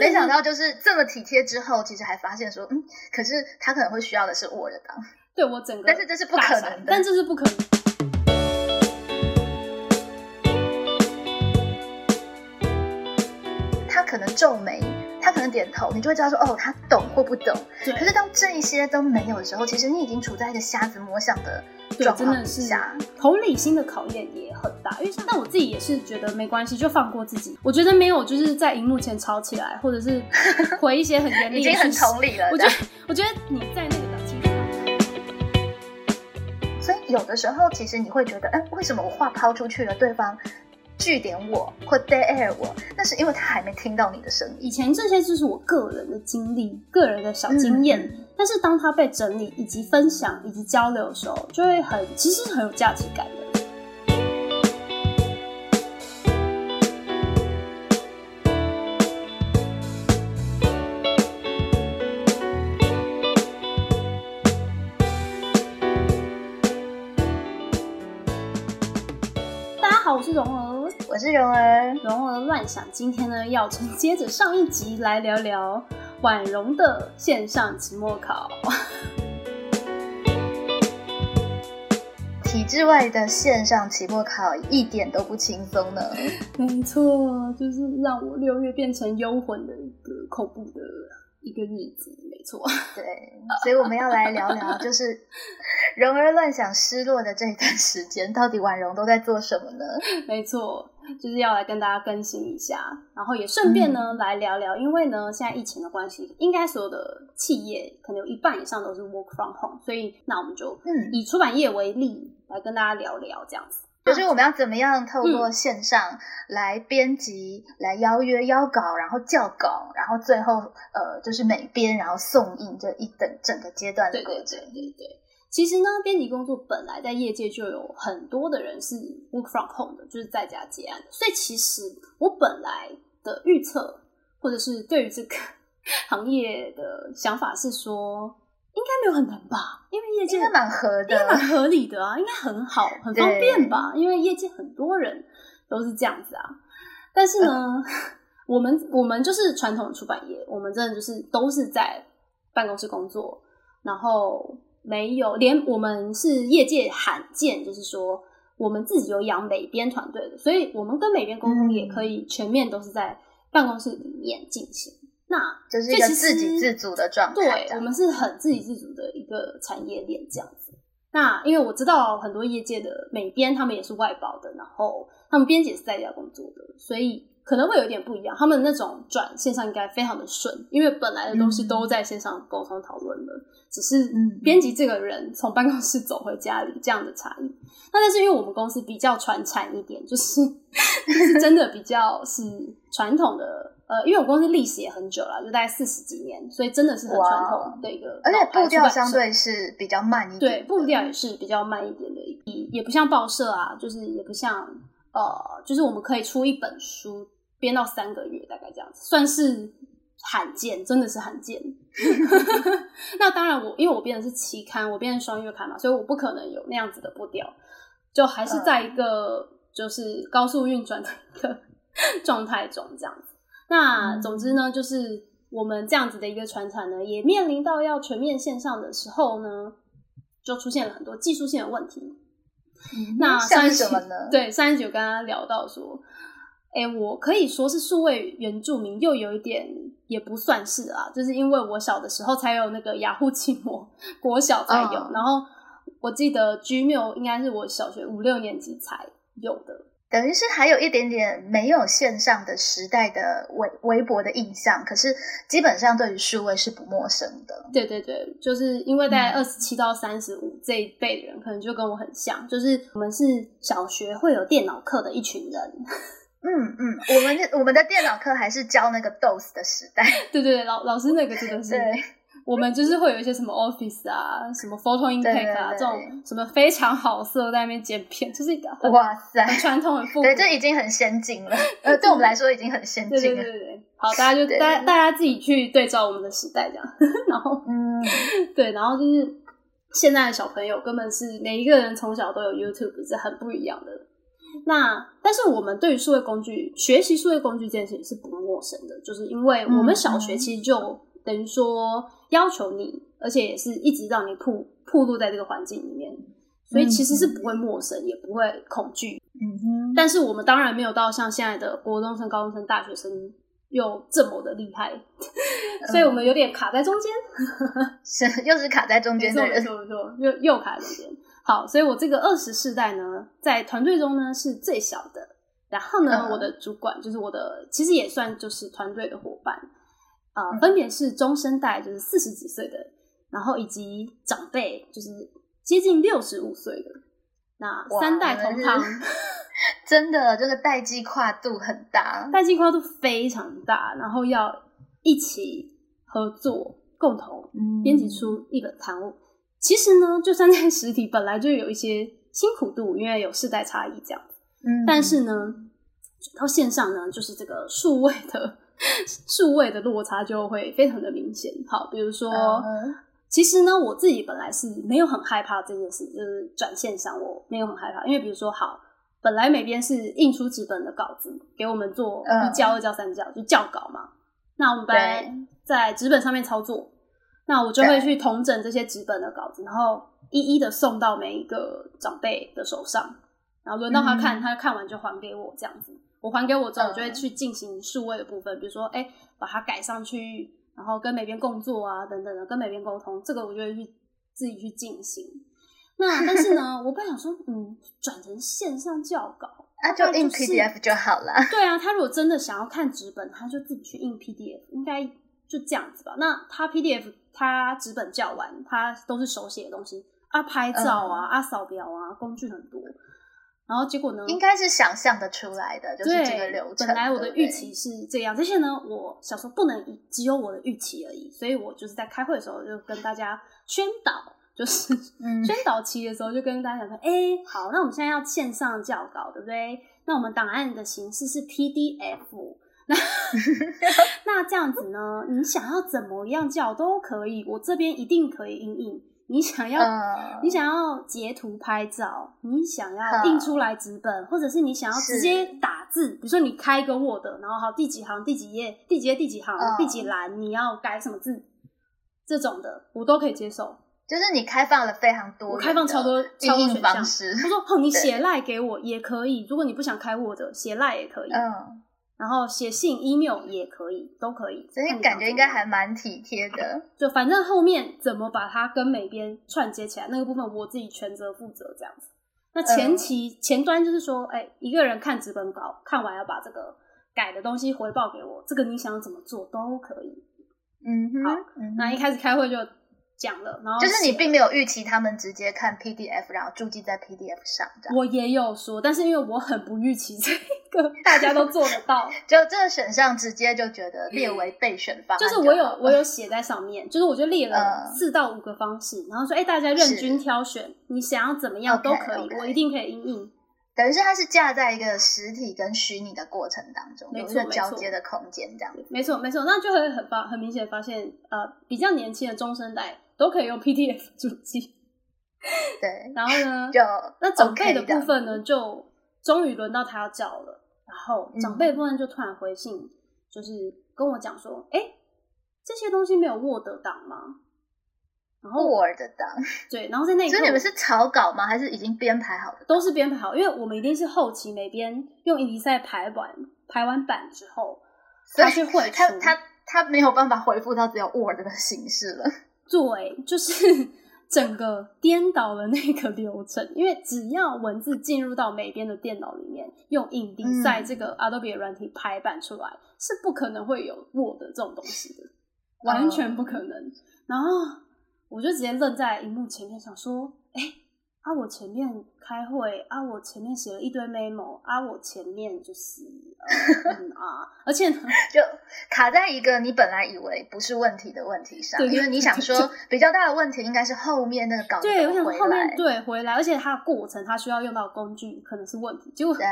没想到就是这么体贴之后，其实还发现说，嗯，可是他可能会需要的是我的当。对我整个，但是这是不可能的，但这是不可能。他可能皱眉，点头，你就会知道说，哦，他懂或不懂。对。可是当这一些都没有的时候，其实你已经处在一个瞎子摸象的。对，真的是同理心的考验也很大，因为像但我自己也是觉得没关系，就放过自己。我觉得没有就是在荧幕前吵起来，或者是回一些很严厉，已经很同理了。我觉得，我觉得你在那个表情，所以有的时候其实你会觉得，哎，为什么我话抛出去了，对方？据点我或 dead air 我，那是因为他还没听到你的声音。以前这些就是我个人的经历、个人的小经验，但是当他被整理、以及分享、以及交流的时候，就会很其实是很有价值感的。大家好，我是蓉儿。我是蓉儿，蓉儿乱想。今天呢，要承接着上一集来聊聊婉容的线上期末考。体制外的线上期末考一点都不轻松呢。没错，就是让我六月变成幽魂的一个恐怖的一个日子。没错，对，所以我们要来聊聊，就是蓉儿乱想失落的这一段时间，到底婉容都在做什么呢？没错。就是要来跟大家更新一下，然后也顺便呢来聊聊，因为呢现在疫情的关系，应该所有的企业可能有一半以上都是 work from home，所以那我们就以出版业为例来跟大家聊聊这样子。就是我们要怎么样透过线上来编辑、来邀约、邀稿，然后校稿，然后最后呃就是美编，然后送印这一等整个阶段的过程。对对对对。其实呢，编辑工作本来在业界就有很多的人是 work from home 的，就是在家接案。所以其实我本来的预测，或者是对于这个 行业的想法是说，应该没有很难吧？因为业界应该蛮合的，应该蛮合理的啊，应该很好，很方便吧？因为业界很多人都是这样子啊。但是呢，我们我们就是传统的出版业，我们真的就是都是在办公室工作，然后。没有，连我们是业界罕见，就是说我们自己有养美编团队的，所以我们跟美编沟通也可以全面都是在办公室里面进行。那就是一个自给自足的状态。对，我们是很自给自足的一个产业链这样子。那因为我知道很多业界的美编他们也是外包的，然后他们编辑是在家工作的，所以可能会有点不一样。他们那种转线上应该非常的顺，因为本来的东西都在线上沟通讨论了。只是编辑这个人从办公室走回家里这样的差异，那但是因为我们公司比较传产一点，就是 是真的比较是传统的，呃，因为我公司历史也很久了，就大概四十几年，所以真的是很传统的一个，而且步调相对是比较慢一点，对，步调也是比较慢一点的，也也不像报社啊，就是也不像呃，就是我们可以出一本书编到三个月，大概这样子，算是。罕见，真的是罕见。那当然，我因为我编的是期刊，我编的双月刊嘛，所以我不可能有那样子的步调，就还是在一个就是高速运转的一个 状态中这样子。那总之呢，就是我们这样子的一个传承呢，也面临到要全面线上的时候呢，就出现了很多技术性的问题。那三十九呢？对，三十九刚刚聊到说。哎，我可以说是数位原住民，又有一点也不算是啊，就是因为我小的时候才有那个雅虎奇摩，国小才有，然后我记得 Gmail 应该是我小学五六年级才有的，等于是还有一点点没有线上的时代的微微博的印象，可是基本上对于数位是不陌生的。对对对，就是因为在二十七到三十五这一辈的人，可能就跟我很像，就是我们是小学会有电脑课的一群人。嗯嗯，我们我们的电脑课还是教那个 DOS 的时代。对对对，老老师那个真的是，我们就是会有一些什么 Office 啊，什么 Photo Intake 啊，这种什么非常好色在那边剪片，就是一个哇塞，很传统很复古，对，这已经很先进了。呃，对我们来说已经很先进了。对对对，好，大家就大大家自己去对照我们的时代这样。然后嗯，对，然后就是现在的小朋友根本是每一个人从小都有 YouTube，是很不一样的。那但是我们对于数位工具学习数位工具这件事情是不陌生的，就是因为我们小学其实就等于说要求你，而且也是一直让你铺铺路在这个环境里面，所以其实是不会陌生，也不会恐惧。嗯哼，但是我们当然没有到像现在的国中生、高中生、大学生又这么的厉害，所以我们有点卡在中间，是又是卡在中间的人。没错没错，又又卡在中间。好，所以我这个二十世代呢，在团队中呢是最小的。然后呢，嗯我的主管就是我的，其实也算就是团队的伙伴啊、呃分别是中生代，就是四十几岁的，然后以及长辈，就是接近六十五岁的。那三代同堂，真的，这个代际跨度很大。代际跨度非常大，然后要一起合作，共同嗯编辑出一本刊物。其实呢，就算在 实体本来就有一些辛苦度，因为有世代差异这样。嗯，但是呢，转到线上呢，就是这个数位的数位的落差就会非常的明显。好，比如说，嗯其实呢，我自己本来是没有很害怕这件事，就是转线上我没有很害怕，因为比如说，好，本来每边是印出纸本的稿子给我们做嗯一教、二教、三教，就教稿嘛。那我们本来在纸本上面操作，那我就会去统整这些纸本的稿子，然后一一的送到每一个长辈的手上，然后轮到他看，嗯他看完就还给我这样子。我还给我之后，嗯我就会去进行数位的部分，比如说，哎、把它改上去，然后跟每边工作啊，等等的，跟每边沟通，这个我就会去自己去进行。那但是呢，我本来想说，嗯，转成线上教稿，啊，就印 PDF 就好了。对啊，他如果真的想要看纸本，他就自己去印 PDF，应该就这样子吧。那他 PDF 他纸本教完，他都是手写的东西啊，拍照啊、啊扫描啊，工具很多。然后结果呢？应该是想象的出来的，就是对这个流程。本来我的预期是这样，这些呢，我小时候不能以只有我的预期而已，所以我就是在开会的时候就跟大家宣导，就是嗯 宣导期的时候就跟大家讲说，哎、好，那我们现在要线上教稿，对不对？那我们档案的形式是 PDF，那 那这样子呢，你想要怎么样叫都可以，我这边一定可以印印。你想要嗯你想要截图拍照，你想要好印出来纸本，或者是你想要直接打字，比如说你开一个 Word，然后好第几行、第几页、第几页、第几行、嗯第几栏，你要改什么字，这种的我都可以接受。就是你开放了非常多，我开放超多超多应选项。他说：“哦，你 对写赖给我也可以，如果你不想开 Word，写赖也可以，嗯，然后写信、email 也可以，都可以。所以感觉应该还蛮体贴的。就反正后面怎么把它跟美编串接起来，那个部分我自己全责负责这样子。那前期、前端就是说，哎、一个人看纸本稿，看完要把这个改的东西回报给我，这个你想怎么做都可以。嗯哼，好嗯那一开始开会就讲了，然后就是你写并没有预期他们直接看 PDF，然后注记在 PDF 上，我也有说，但是因为我很不预期这个 大家都做得到，就这个选项直接就觉得列为备选方案就是，我有我有写在上面，就是我就列了嗯四到五个方式，然后说，哎、大家任君挑选，你想要怎么样都可以我一定可以应应。等于是它是架在一个实体跟虚拟的过程当中，没有一个错交接的空间，这样。没错，没错，那就会很发很明显发现，呃，比较年轻的中生代都可以用 PDF 主机，对，然后呢，就那长辈的部分呢，就终于轮到他要叫了，然后嗯长辈的部分就突然回信，就是跟我讲说，哎、这些东西没有 Word 档吗？然后 Word 档，对，然后在那一刻所以你们是草稿吗？还是已经编排好的？都是编排好，因为我们一定是后期每边用影迪赛排完排完版之后，所以他去会他他他没有办法回复到只有 Word 的形式了。对，就是整个颠倒了那个流程，因为只要文字进入到美编的电脑里面，用影迪赛嗯这个 Adobe 的软体排版出来，是不可能会有 Word 这种东西的，完全不可能。然后我就直接愣在荧幕前面，想说，哎、啊，我前面开会啊，我前面写了一堆 memo 啊，我前面就是呃嗯啊，而且呢，就卡在一个你本来以为不是问题的问题上，对因为你想说比较大的问题应该是后面那个稿子对，我想后面来。对回来，而且它的过程它需要用到的工具可能是问题，结果对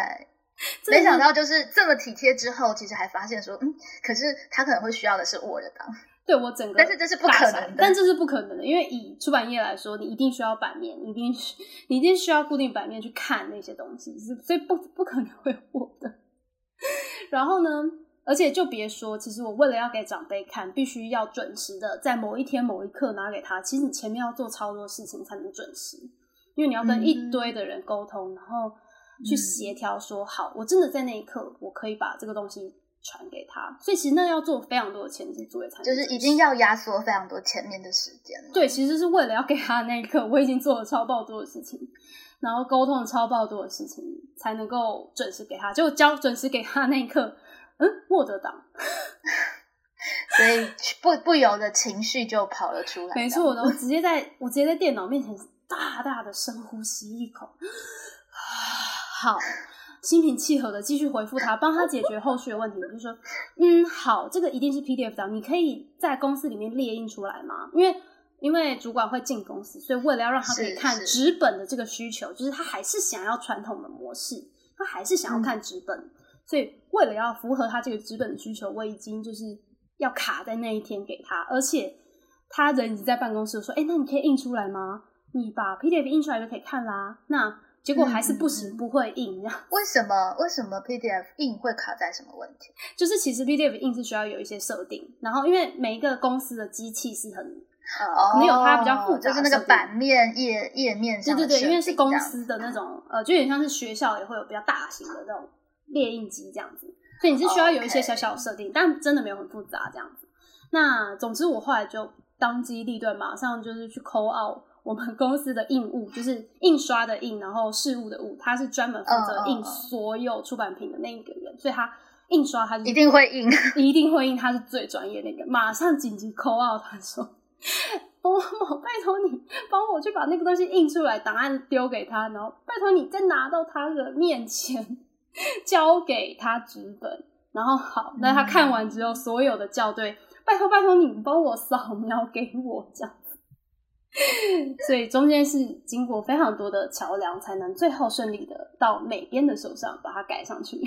没想到就是这么体贴之后，其实还发现说，嗯，可是他可能会需要的是 Word 档。对我整个，但是这是不可能的，但这是不可能的，因为以出版业来说，你一定需要版面，你一定你一定需要固定版面去看那些东西，所以不不可能会火的。然后呢，而且就别说，其实我为了要给长辈看，必须要准时的在某一天某一刻拿给他。其实你前面要做超多事情才能准时，因为你要跟一堆的人沟通，然后去协调说好，我真的在那一刻我可以把这个东西。传给他，所以其实那要做非常多的前置作业，才就是已经要压缩非常多前面的时间了。对，其实是为了要给他的那一刻，我已经做了超爆多的事情，然后沟通了超爆多的事情，才能够准时给他。就交准时给他那一刻，嗯，获得档，所以不不由得情绪就跑了出来。没错，我 直接在我直接在电脑面前大大的深呼吸一口，好。心平气和的继续回复他，帮他解决后续的问题。就说，嗯，好，这个一定是 PDF 档，你可以在公司里面列印出来吗？因为因为主管会进公司，所以为了要让他可以看纸本的这个需求，就是他还是想要传统的模式，他还是想要看纸本，所以为了要符合他这个纸本的需求，我已经就是要卡在那一天给他，而且他人已经在办公室说，哎，那你可以印出来吗？你把 PDF 印出来就可以看啦。那结果还是不行，不会印。为什么？为什么 PDF 印会卡在什么问题？就是其实 PDF 印是需要有一些设定，然后因为每一个公司的机器是很呃，可能有它比较复杂，就是那个版面页页面上。对对对，因为是公司的那种呃，就有点像是学校也会有比较大型的那种列印机这样子，所以你是需要有一些小小设定，但真的没有很复杂这样子。那总之我后来就当机立断，马上就是去 call out。我们公司的印务就是印刷的印，然后事务的务，他是专门负责印所有出版品的那一个人，所以他印刷他一定会印，一定会印，他是最专业那个。马上紧急 call out，他说：“某某，拜托你帮我去把那个东西印出来，档案丢给他，然后拜托你再拿到他的面前，交给他纸本。然后好，那他看完之后，所有的校对，拜托拜托你帮我扫描给我，这样。” 所以中间是经过非常多的桥梁，才能最后顺利的到美编的手上把它改上去。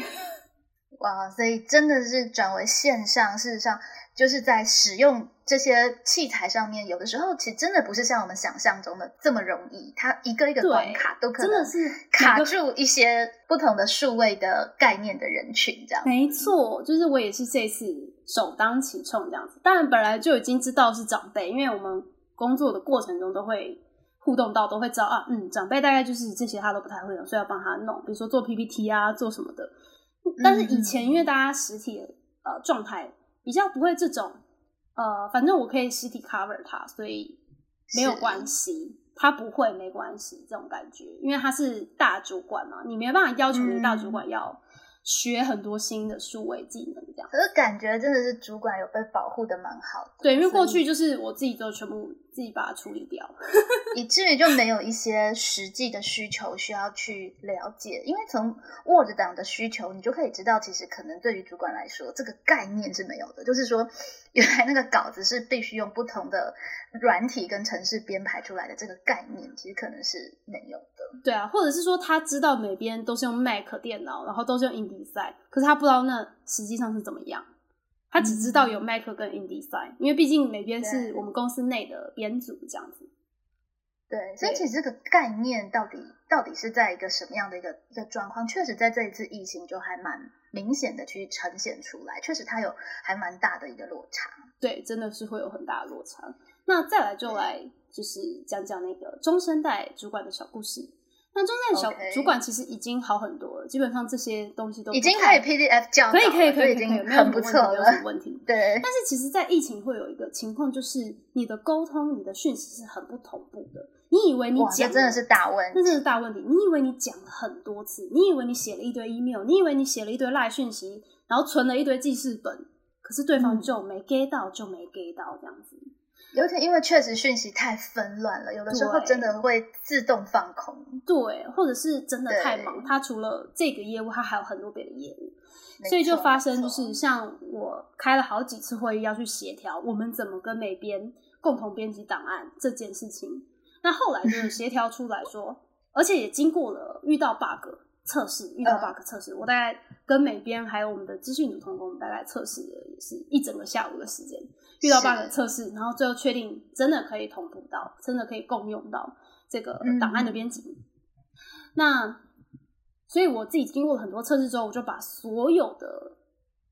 哇，所以真的是转为线上，事实上就是在使用这些器材上面，有的时候其实真的不是像我们想象中的这么容易。它一个一个关卡都可能是卡住一些不同的数位的概念的人群，这样。没错，就是我也是这次首当其冲这样子。当然本来就已经知道是长辈，因为我们。工作的过程中都会互动到，都会知道啊，嗯，长辈大概就是这些，他都不太会用，所以要帮他弄，比如说做 PPT 啊，做什么的。但是以前因为大家实体呃状态比较不会这种，呃，反正我可以实体 cover 他，所以没有关系，他不会没关系这种感觉，因为他是大主管嘛，你没办法要求你大主管要。学很多新的数位技能，这样。可是感觉真的是主管有被保护的蛮好的。对，因为过去就是我自己都全部自己把它处理掉，以至于就没有一些实际的需求需要去了解。因为从 Word 档的需求，你就可以知道，其实可能对于主管来说，这个概念是没有的。就是说，原来那个稿子是必须用不同的软体跟程式编排出来的，这个概念其实可能是没有的。对啊，或者是说他知道每边都是用 Mac 电脑，然后都是用 InDesign，可是他不知道那实际上是怎么样。他只知道有 Mac 跟 InDesign，因为毕竟每边是我们公司内的编组这样子。对，所以其实这个概念到底到底是在一个什么样的一个一个状况，确实在这一次疫情就还蛮明显的去呈现出来，确实它有还蛮大的一个落差。对，真的是会有很大的落差。那再来就来就是讲讲那个中生代主管的小故事。那中生代小主管其实已经好很多了，基本上这些东西都已经可以 PDF 教，可以可以可以，已经很不错了，没有什么问题。对。但是其实，在疫情会有一个情况，就是你的沟通、你的讯息是很不同步的。你以为你讲真的是大问，那真是大问题。你以为你讲了很多次，你以为你写了一堆 email，你以为你写了一堆赖讯息，然后存了一堆记事本，可是对方就没 get 到，就没 get 到这样子。有点，因为确实讯息太纷乱了，有的时候真的会自动放空。对，或者是真的太忙，他除了这个业务，他还有很多别的业务，所以就发生就是像我开了好几次会议要去协调，我们怎么跟美编共同编辑档案这件事情。那后来就是协调出来说，而且也经过了遇到 bug，测试，遇到嗯。bug 测试，我大概跟美编还有我们的资讯组同工，大概测试了也是一整个下午的时间，遇到 bug 测试，然后最后确定真的可以同步到，真的可以共用到这个嗯档案的编辑。那所以我自己经过很多测试之后，我就把所有的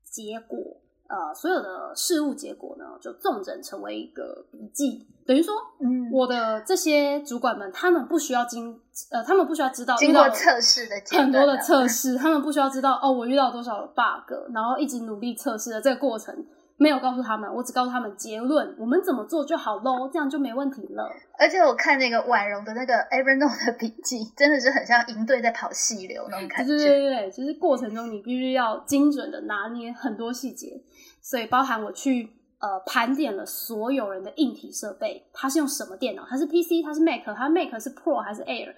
结果，呃，所有的事物结果呢，就纵整成为一个笔记，等于说，嗯，我的这些主管们，他们不需要经，呃，他们不需要知道经过测试的很多的测试，他们不需要知道哦，我遇到多少的 bug，然后一直努力测试的这个过程，没有告诉他们，我只告诉他们结论，我们怎么做就好喽，这样就没问题了。而且我看那个婉容的那个 Evernote 的笔记，真的是很像营队在跑细流那种感对觉。对对对，就是过程中你必须要精准的拿捏很多细节，所以包含我去呃盘点了所有人的硬体设备，他是用什么电脑，他是 PC，他是 Mac，他 Mac 是 Pro 还是 Air，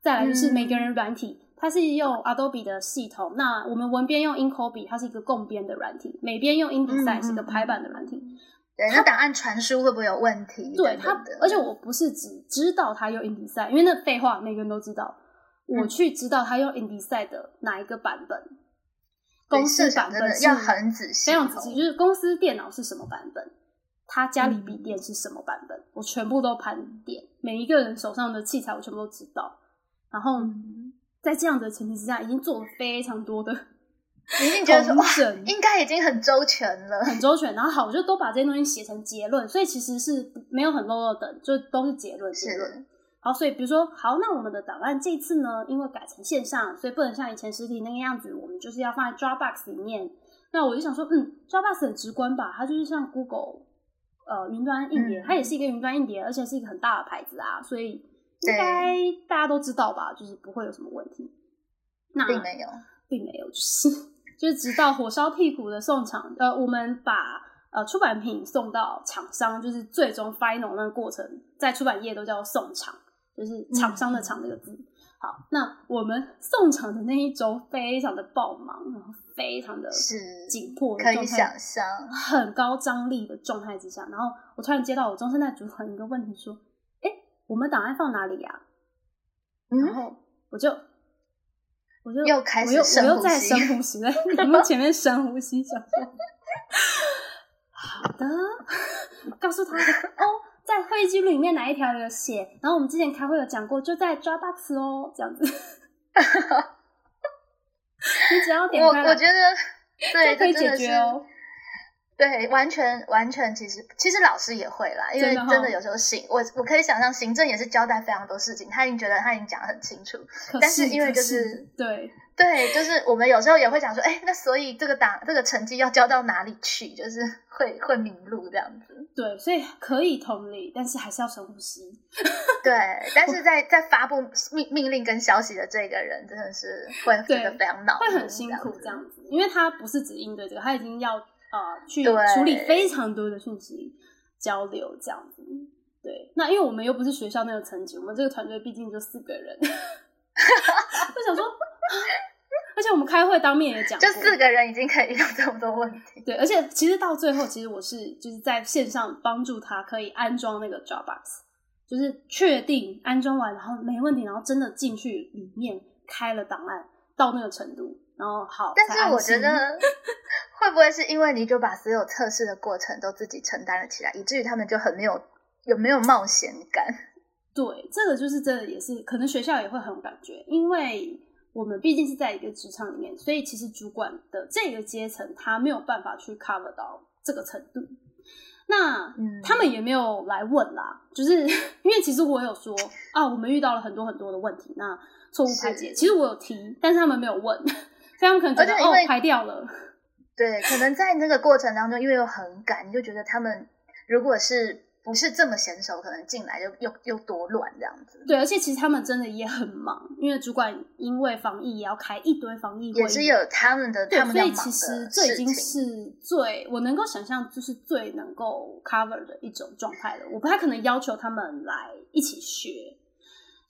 再来就是每个人软体。它是用 Adobe 的系统，那我们文编用 Inkobi，它是一个共编的软体；美编用 InDesign 嗯是一个排版的软体。对，那档案传输会不会有问题？对它而且我不是只知道他用 InDesign，因为那废话每个人都知道。嗯我去知道他用 InDesign 的哪一个版本，对公司版本要很仔细，非常仔细，就是公司电脑是什么版本，他家里嗯笔电是什么版本，我全部都盘点，每一个人手上的器材我全部都知道。然后嗯在这样的前提之下，已经做了非常多的 你一定觉得说 哇，应该已经很周全了。很周全。然后好，我就都把这些东西写成结论，所以其实是没有很 low 的，就都是结论结论。好，所以比如说，好，那我们的档案这次呢，因为改成线上，所以不能像以前实体那个样子，我们就是要放在 Dropbox 里面。那我就想说，嗯，Dropbox 很直观吧，它就是像 Google 呃云端硬碟，嗯它也是一个云端硬碟，而且是一个很大的牌子啊，所以应该大家都知道吧，就是不会有什么问题。那并没有。并没有，就是就是直到火烧屁股的送厂，呃，我们把呃出版品送到厂商，就是最终 final 那个过程，在出版业都叫送厂，就是厂商的厂这个字。好，那我们送厂的那一周非常的爆忙，然后非常的是紧迫的可以想象，很高张力的状态之下，然后我突然接到我中生代主管一个问题说：“哎，我们档案放哪里呀、然嗯，后我就我就又开始我又我又在深呼吸深呼吸，在荧幕前面深呼吸，想说好的，告诉他哦，在会议记录里面哪一条有写，然后我们之前开会有讲过，就在 Dropbox 哦，这样子。你只要点我开我，我觉得对，就可以解决哦。对，完全完全，其实其实老师也会啦，因为真的有时候行，我我可以想象行政也是交代非常多事情，他已经觉得他已经讲得很清楚，可但是因为就是对对，就是我们有时候也会想说，哎，那所以这个档这个成绩要交到哪里去，就是会会迷路这样子。对，所以可以同理，但是还是要深呼吸。对，但是在在发布命命令跟消息的这个人，真的是会觉得非常恼怒，会很辛苦这这样子，因为他不是只应对这个，他已经要呃去处理非常多的讯息交流这样子。对，那因为我们又不是学校那个层级，我们这个团队毕竟就四个人，我想说，而且我们开会当面也讲过，就四个人已经可以遇到这么多问题。对，而且其实到最后，其实我是就是在线上帮助他可以安装那个 Dropbox，就是确定安装完，然后没问题，然后真的进去里面开了档案到那个程度，然后好。但是我觉得，会不会是因为你就把所有测试的过程都自己承担了起来，以至于他们就很没有有没有冒险感？对，这个就是真的也是，可能学校也会很有感觉，因为我们毕竟是在一个职场里面，所以其实主管的这个阶层他没有办法去 cover 到这个程度。那嗯他们也没有来问啦，就是因为其实我有说 啊，我们遇到了很多很多的问题，那错误排解，其实我有提，但是他们没有问，所以他们可能觉得哦而且因为排掉了，对，可能在那个过程当中，因为又很赶，你就觉得他们如果是不是这么娴熟，可能进来就又又多乱这样子。对，而且其实他们真的也很忙，因为主管因为防疫也要开一堆防疫会议，也是有他们的对，他们所以其实这已经是最我能够想象，就是最能够 cover 的一种状态了。我不太可能要求他们来一起学，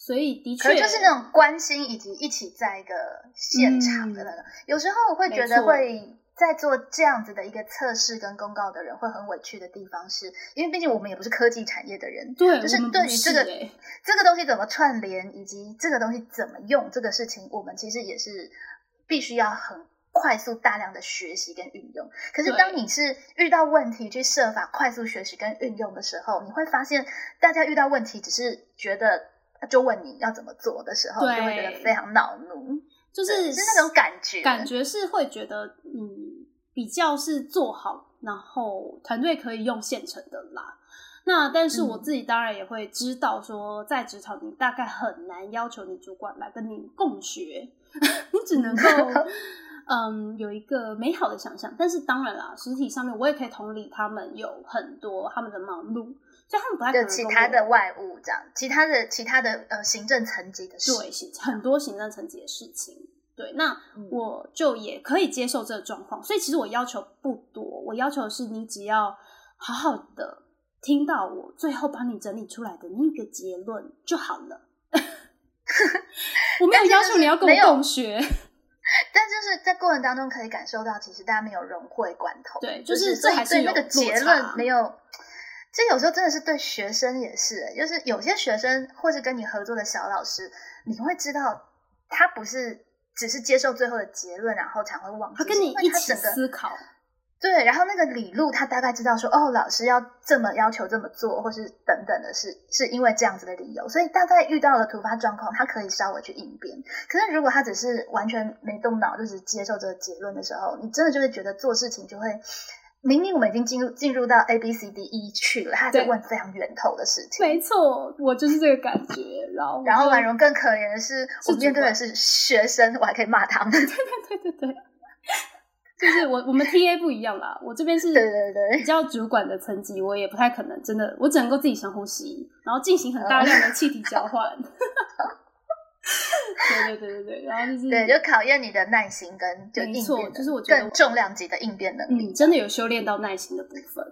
所以的确可就是那种关心以及一起在一个现场的那个，有时候我会觉得会在做这样子的一个测试跟公告的人会很委屈的地方是，因为毕竟我们也不是科技产业的人，对，就是对于这个欸这个东西怎么串联，以及这个东西怎么用这个事情，我们其实也是必须要很快速大量的学习跟运用。可是当你是遇到问题去设法快速学习跟运用的时候，你会发现大家遇到问题只是觉得就问你要怎么做的时候，你就会觉得非常恼怒，就是是那种感觉，感觉是会觉得你比较是做好，然后团队可以用现成的啦。那但是我嗯自己当然也会知道说，在职场你大概很难要求你主管来跟你共学，你只能够 嗯有一个美好的想象。但是当然啦，实体上面我也可以同理他们有很多他们的忙碌，所以他们不太可就能跟其他的外务这样，其他的其他的呃行政层级的事，对行很多行政层级的事情。对，那嗯我就也可以接受这个状况，所以其实我要求不多，我要求的是你只要好好的听到我最后帮你整理出来的那个结论就好了。我没有要求你要跟我共学，但就是在过程当中可以感受到，其实大家没有融会贯通。对就就是这还是对那个结论没有。这有时候真的是对学生也是、欸就是有些学生或是跟你合作的小老师，你会知道他不是只是接受最后的结论，然后才会忘记，他跟你一起思考，对，然后那个李路他大概知道说，哦，老师要这么要求这么做，或是等等的是是因为这样子的理由，所以大概遇到了突发状况，他可以稍微去应变。可是如果他只是完全没动脑，就只接受这个结论的时候，你真的就会觉得做事情就会。明明我们已经进入进入到 A B C D E 去了，他还在问非常源头的事情。没错，我就是这个感觉。然后然后就婉容更可怜的是，我是主管面对的是学生，我还可以骂他们。对 对对，就是我我们 TA 不一样啦，我这边是对对对比较主管的层级，我也不太可能真的，我只能够自己深呼吸，然后进行很大量的气体交换。对对对对对，然后就是对，就考验你的耐心跟就没错应变，就是我觉得更重量级的应变能力。你，真的有修炼到耐心的部分。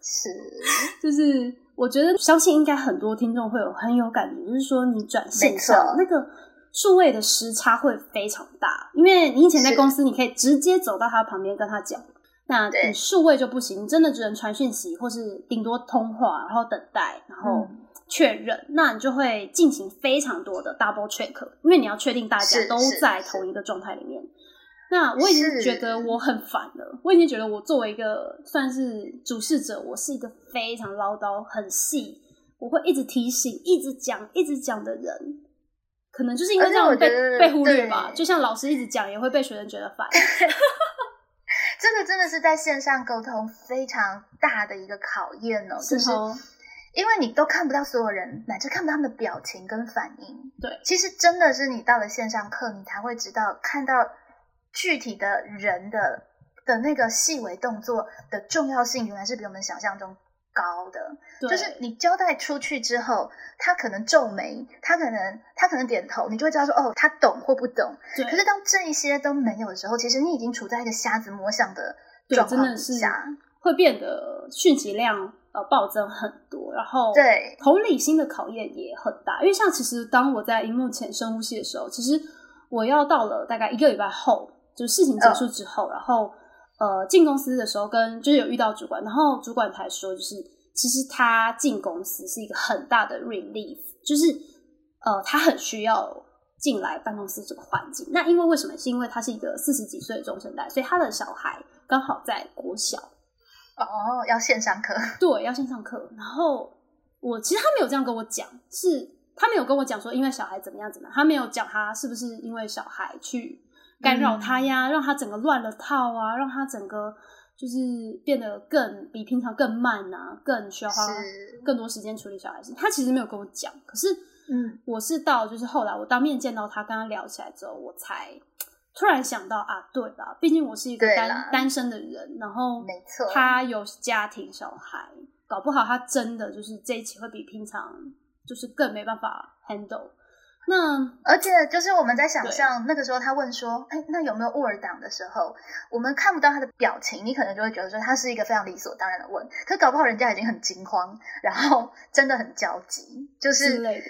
是，就是我觉得相信应该很多听众会有很有感觉，就是说你转线上那个数位的时差会非常大，因为你以前在公司你可以直接走到他旁边跟他讲，那你数位就不行，你真的只能传讯息或是顶多通话，然后等待，然后嗯确认，那你就会进行非常多的 double check，因为你要确定大家都在同一个状态里面。那我已经是觉得我很烦了，我已经觉得我作为一个算是主事者，我是一个非常唠叨、很细，我会一直提醒、一直讲、一直讲的人。可能就是因为这样被被忽略吧，就像老师一直讲，也会被学生觉得烦。这个真的是在线上沟通非常大的一个考验哦，就是哦，因为你都看不到所有人，乃至看不到他们的表情跟反应。对，其实真的是你到了线上课，你才会知道看到具体的人的的那个细微动作的重要性，原来是比我们想象中高的。对就是你交代出去之后，他可能皱眉，他可能他可能点头，你就会知道说哦，他懂或不懂。对可是当这一些都没有的时候，其实你已经处在一个瞎子摸象的对状况下。会变得讯息量呃暴增很多，然后对同理心的考验也很大。因为像其实当我在荧幕前深呼吸的时候，其实我要到了大概一个礼拜后，就是事情结束之后，然后呃进公司的时候跟就是有遇到主管，然后主管才说就是其实他进公司是一个很大的 relief，就是呃他很需要。进来办公室这个环境，那因为为什么？是因为他是一个四十几岁的中生代，所以他的小孩刚好在国小，哦，要线上课，对，要线上课。然后我其实他没有这样跟我讲，是他没有跟我讲说因为小孩怎么样怎么样，他没有讲他是不是因为小孩去干扰他呀，让他整个乱了套啊，让他整个就是变得更比平常更慢啊，更需要花更多时间处理小孩子。他其实没有跟我讲，可是嗯，我是到就是后来我当面见到他，跟他聊起来之后，我才突然想到啊，对吧？毕竟我是一个单单身的人，然后没错他有家庭小孩，搞不好他真的就是这一期会比平常就是更没办法 handle。那而且就是我们在想象那个时候，他问说：“哎，那有没有 Word 档的时候，我们看不到他的表情，你可能就会觉得说他是一个非常理所当然的问。可搞不好人家已经很惊慌，然后真的很焦急，就是之类的，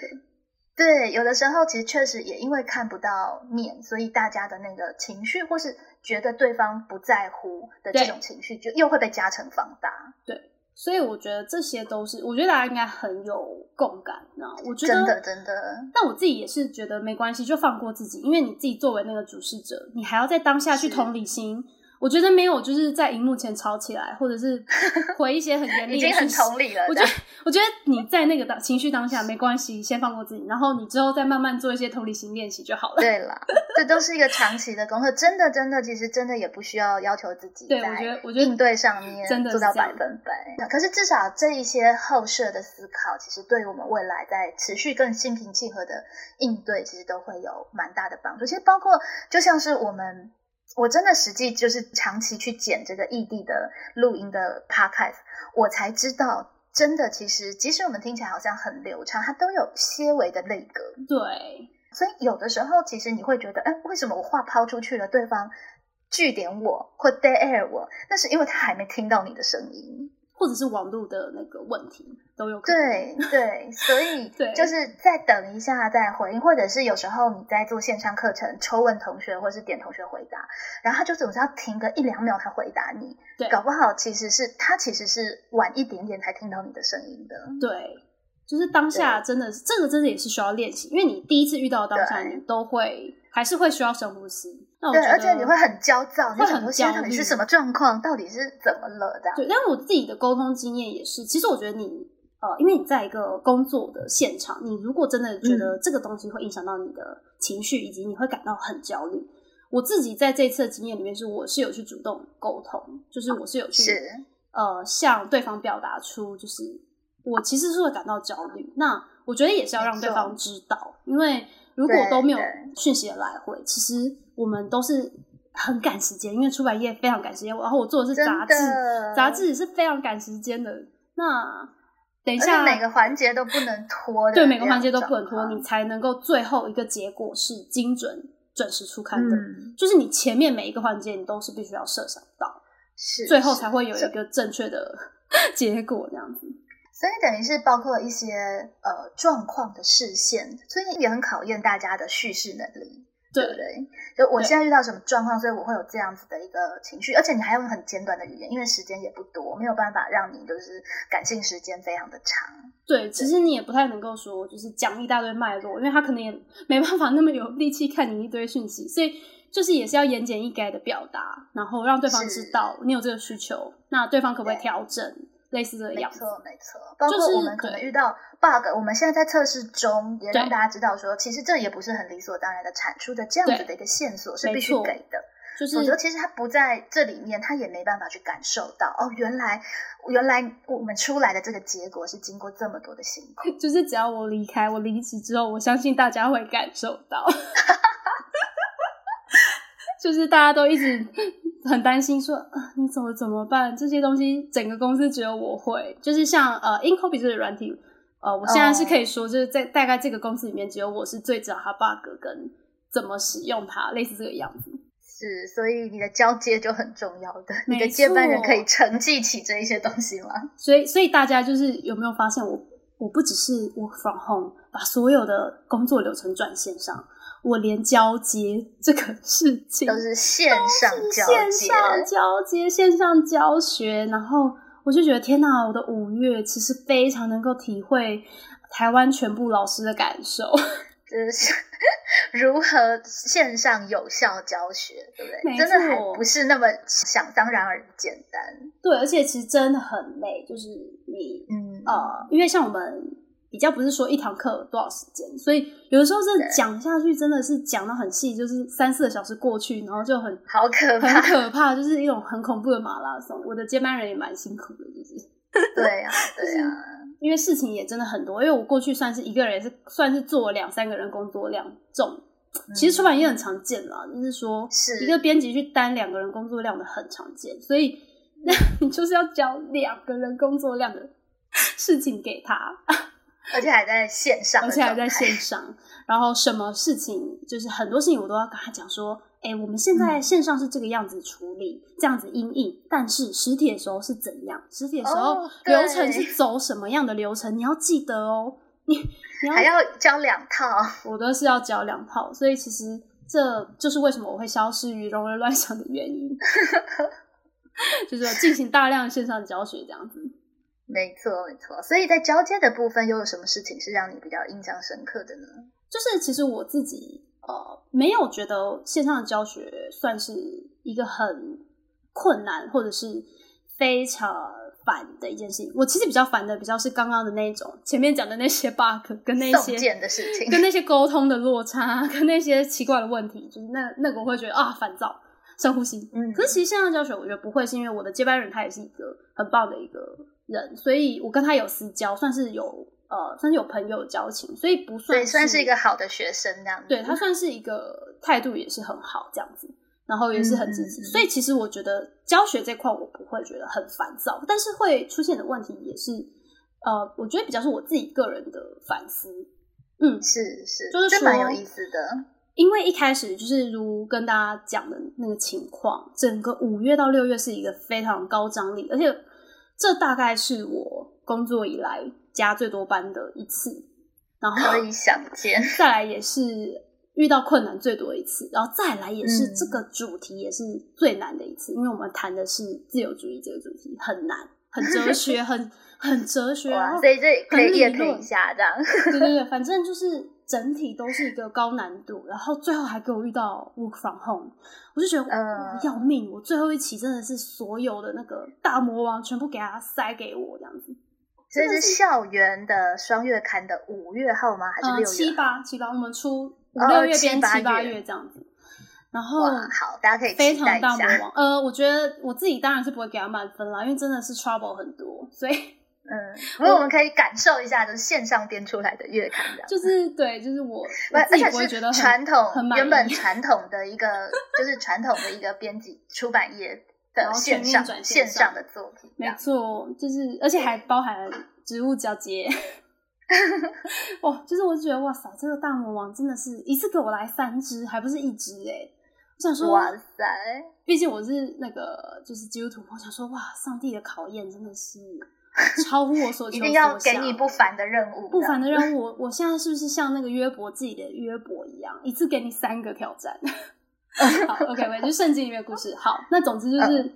对，有的时候其实确实也因为看不到面，所以大家的那个情绪或是觉得对方不在乎的这种情绪，就又会被加成放大。对，所以我觉得这些都是，我觉得大家应该很有共感。那我觉得真的真的，但我自己也是觉得没关系，就放过自己，因为你自己作为那个主事者，你还要在当下去同理心。我觉得没有，就是在荧幕前吵起来，或者是 回一些很严厉，已经很同理了。我觉得，我觉得你在那个当情绪当下没关系，先放过自己，然后你之后再慢慢做一些同理心练习就好了。对了，这都是一个长期的功课，真的，真的，其实真的也不需要要求自己。对，我觉得，我觉得应对上面真的做到百分百。可是至少这一些后设的思考，其实对我们未来在持续更心平气和的应对，其实都会有蛮大的帮助。其实包括就像是我们。我真的实际就是长期去剪这个异地的录音的 podcast，我才知道，真的其实即使我们听起来好像很流畅，它都有些微的内格。对，所以有的时候其实你会觉得，哎，为什么我话抛出去了，对方据点我或 dead air 我？那是因为他还没听到你的声音。或者是网络的那个问题都有可能，对对，所以 就是再等一下再回应，或者是有时候你在做线上课程抽问同学，或是点同学回答，然后他就总是要停个一两秒才回答你，对，搞不好其实是他其实是晚一点点才听到你的声音的，对，就是当下真的是这个真的也是需要练习，因为你第一次遇到当下你都会还是会需要深呼吸。对，而且你会很焦躁，会很焦虑，是什么状况？到底是怎么了？这样对。但我自己的沟通经验也是，其实我觉得你呃，因为你在一个工作的现场，你如果真的觉得这个东西会影响到你的情绪，以及你会感到很焦虑，我自己在这次的经验里面是，我是有去主动沟通，就是我是有去呃向对方表达出，就是我其实是会感到焦虑。那我觉得也是要让对方知道，因为如果都没有讯息的来回，其实。我们都是很赶时间，因为出版业非常赶时间。然后我做的是杂志，杂志是非常赶时间的。那等一下，每个环节都不能拖，对，每个环节都不能拖，你才能够最后一个结果是精准、准时出刊的。就是你前面每一个环节，你都是必须要设想到，是最后才会有一个正确的 结果，这样子。所以等于是包括一些呃状况的视线，所以也很考验大家的叙事能力。对不对？就我现在遇到什么状况，所以我会有这样子的一个情绪，而且你还用很简短的语言，因为时间也不多，没有办法让你就是感性时间非常的长。对，其实你也不太能够说，就是讲一大堆脉络，因为他可能也没办法那么有力气看你一堆讯息，所以就是也是要言简意赅的表达，然后让对方知道你有这个需求，那对方可不可以调整？类似的样子，没错没错。包括我们可能遇到 bug，我们现在在测试中，也让大家知道说，其实这也不是很理所当然的产出的这样子的一个线索是必须给的。就是我觉得其实他不在这里面，他也没办法去感受到哦，原来原来我们出来的这个结果是经过这么多的辛苦。就是只要我离开，我离职之后，我相信大家会感受到。就是大家都一直。很担心说啊，你怎么怎么办？这些东西整个公司只有我会，就是像呃，Incopy 这个软体，呃，我现在是可以说，就是在大概这个公司里面，只有我是最知道它 bug 跟怎么使用它，类似这个样子。是，所以你的交接就很重要的，你的接班人可以承继起这一些东西吗？所以，所以大家就是有没有发现，我我不只是 work from home，把所有的工作流程转线上。我连交接这个事情都是线上交接，线上交接，线上教学，然后我就觉得天哪！我的五月其实非常能够体会台湾全部老师的感受，就是 如何线上有效教学，对不对？真的还不是那么想当然而简单。对，而且其实真的很累，就是你，嗯呃，因为像我们。比较不是说一堂课多少时间，所以有的时候是讲下去，真的是讲的很细，就是三四个小时过去，然后就很好可怕，很可怕，就是一种很恐怖的马拉松。我的接班人也蛮辛苦的，就是 对呀，对呀，因为事情也真的很多。因为我过去算是一个人，是算是做两三个人工作量重。其实出版也很常见啦，就是说一个编辑去担两个人工作量的很常见，所以那 你就是要交两个人工作量的事情给他。而且还在线上，而且还在线 上，然后什么事情就是很多事情我都要跟他讲说，哎，我们现在线上是这个样子处理，这样子阴影，但是实体的时候是怎样？实体的时候流程是走什么样的流程？你要记得哦，你你还要教两套，我都是要教两套，所以其实这就是为什么我会消失于容人乱想的原因，就是进行大量线上教学这样子。没错，没错。所以在交接的部分，又有什么事情是让你比较印象深刻的呢？就是其实我自己呃，没有觉得线上的教学算是一个很困难或者是非常烦的一件事情。我其实比较烦的，比较是刚刚的那种前面讲的那些 bug 跟那些的事情，跟那些沟通的落差，跟那些奇怪的问题，就是那那个我会觉得啊烦躁，深呼吸。嗯，可是其实线上教学，我觉得不会，是因为我的接班人他也是一个很棒的一个人，所以我跟他有私交，算是有。呃，算是有朋友交情，所以不算算是一个好的学生这样子。对他算是一个态度也是很好这样子，然后也是很积极。所以其实我觉得教学这块我不会觉得很烦躁，但是会出现的问题也是，呃，我觉得比较是我自己个人的反思。嗯，是是，就是蛮有意思的。因为一开始就是如跟大家讲的那个情况，整个五月到六月是一个非常高张力，而且这大概是我工作以来。加最多班的一次，然后可以想见，再来也是遇到困难最多一次，然后再来也是这个主题也是最难的一次，因为我们谈的是自由主义这个主题，很难，很哲学，很很哲学，所以这可以验证一下这样。对对对，反正就是整体都是一个高难度，然后最后还给我遇到 work from home，我就觉得要命，我最后一期真的是所有的那个大魔王全部给他塞给我这样子。这是校园的双月刊的五月号吗？还是六月？七八七八，我们出五六月编七八月这样子。然后好，大家可以非常大魔王。呃，我觉得我自己当然是不会给他满分啦，因为真的是 trouble 很多，所以嗯，不过我们可以感受一下，就是线上编出来的月刊的，就是对，就是我而且是传统原本传统的一个，就是传统的一个编辑出版业。的线上线上的作品，没错，就是而且还包含了植物交接。哇，就是我觉得哇塞，这个大魔王真的是一次给我来三只，还不是一只哎！我想说哇塞，毕竟我是那个就是基督徒，我想说哇，上帝的考验真的是 超乎我所求，一定要给你不凡的任务，不凡的任务。我我现在是不是像那个约伯自己的约伯一样，一次给你三个挑战？好，OK，我就圣经里面的故事。好，那总之就是，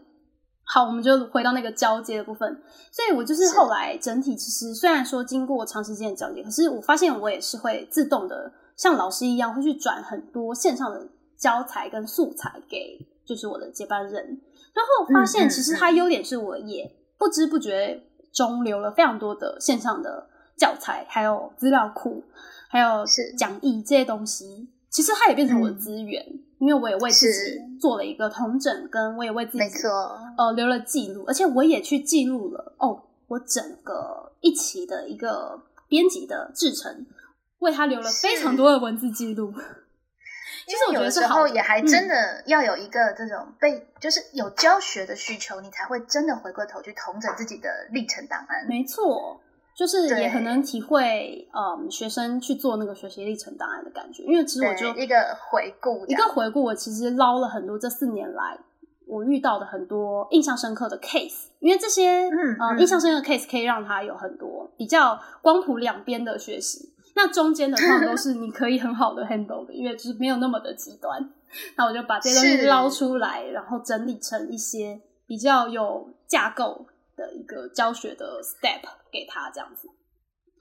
好，我们就回到那个交接的部分。所以我就是后来整体其实虽然说经过长时间的交接，可是我发现我也是会自动的像老师一样，会去转很多线上的教材跟素材给就是我的接班人。然后发现其实它优点是我也不知不觉中留了非常多的线上的教材，还有资料库，还有是。讲义这些东西。其实它也变成我的资源，因为我也为自己做了一个同整，跟我也为自己没错呃留了记录，而且我也去记录了哦，我整个一期的一个编辑的制程，为他留了非常多的文字记录。其实我觉得时候也还真的要有一个这种被，就是有教学的需求，你才会真的回过头去统整自己的历程档案。没错。就是也很能体会，嗯，学生去做那个学习历程档案的感觉。因为其实我就一个回顾，一个回顾，我其实捞了很多这四年来我遇到的很多印象深刻的 case。因为这些，嗯，印象深刻的 case 可以让他有很多比较光谱两边的学习。那中间的话都是你可以很好的 handle 的，因为就是没有那么的极端。那我就把这些东西捞出来，然后整理成一些比较有架构。的一个教学的 step 给他这样子，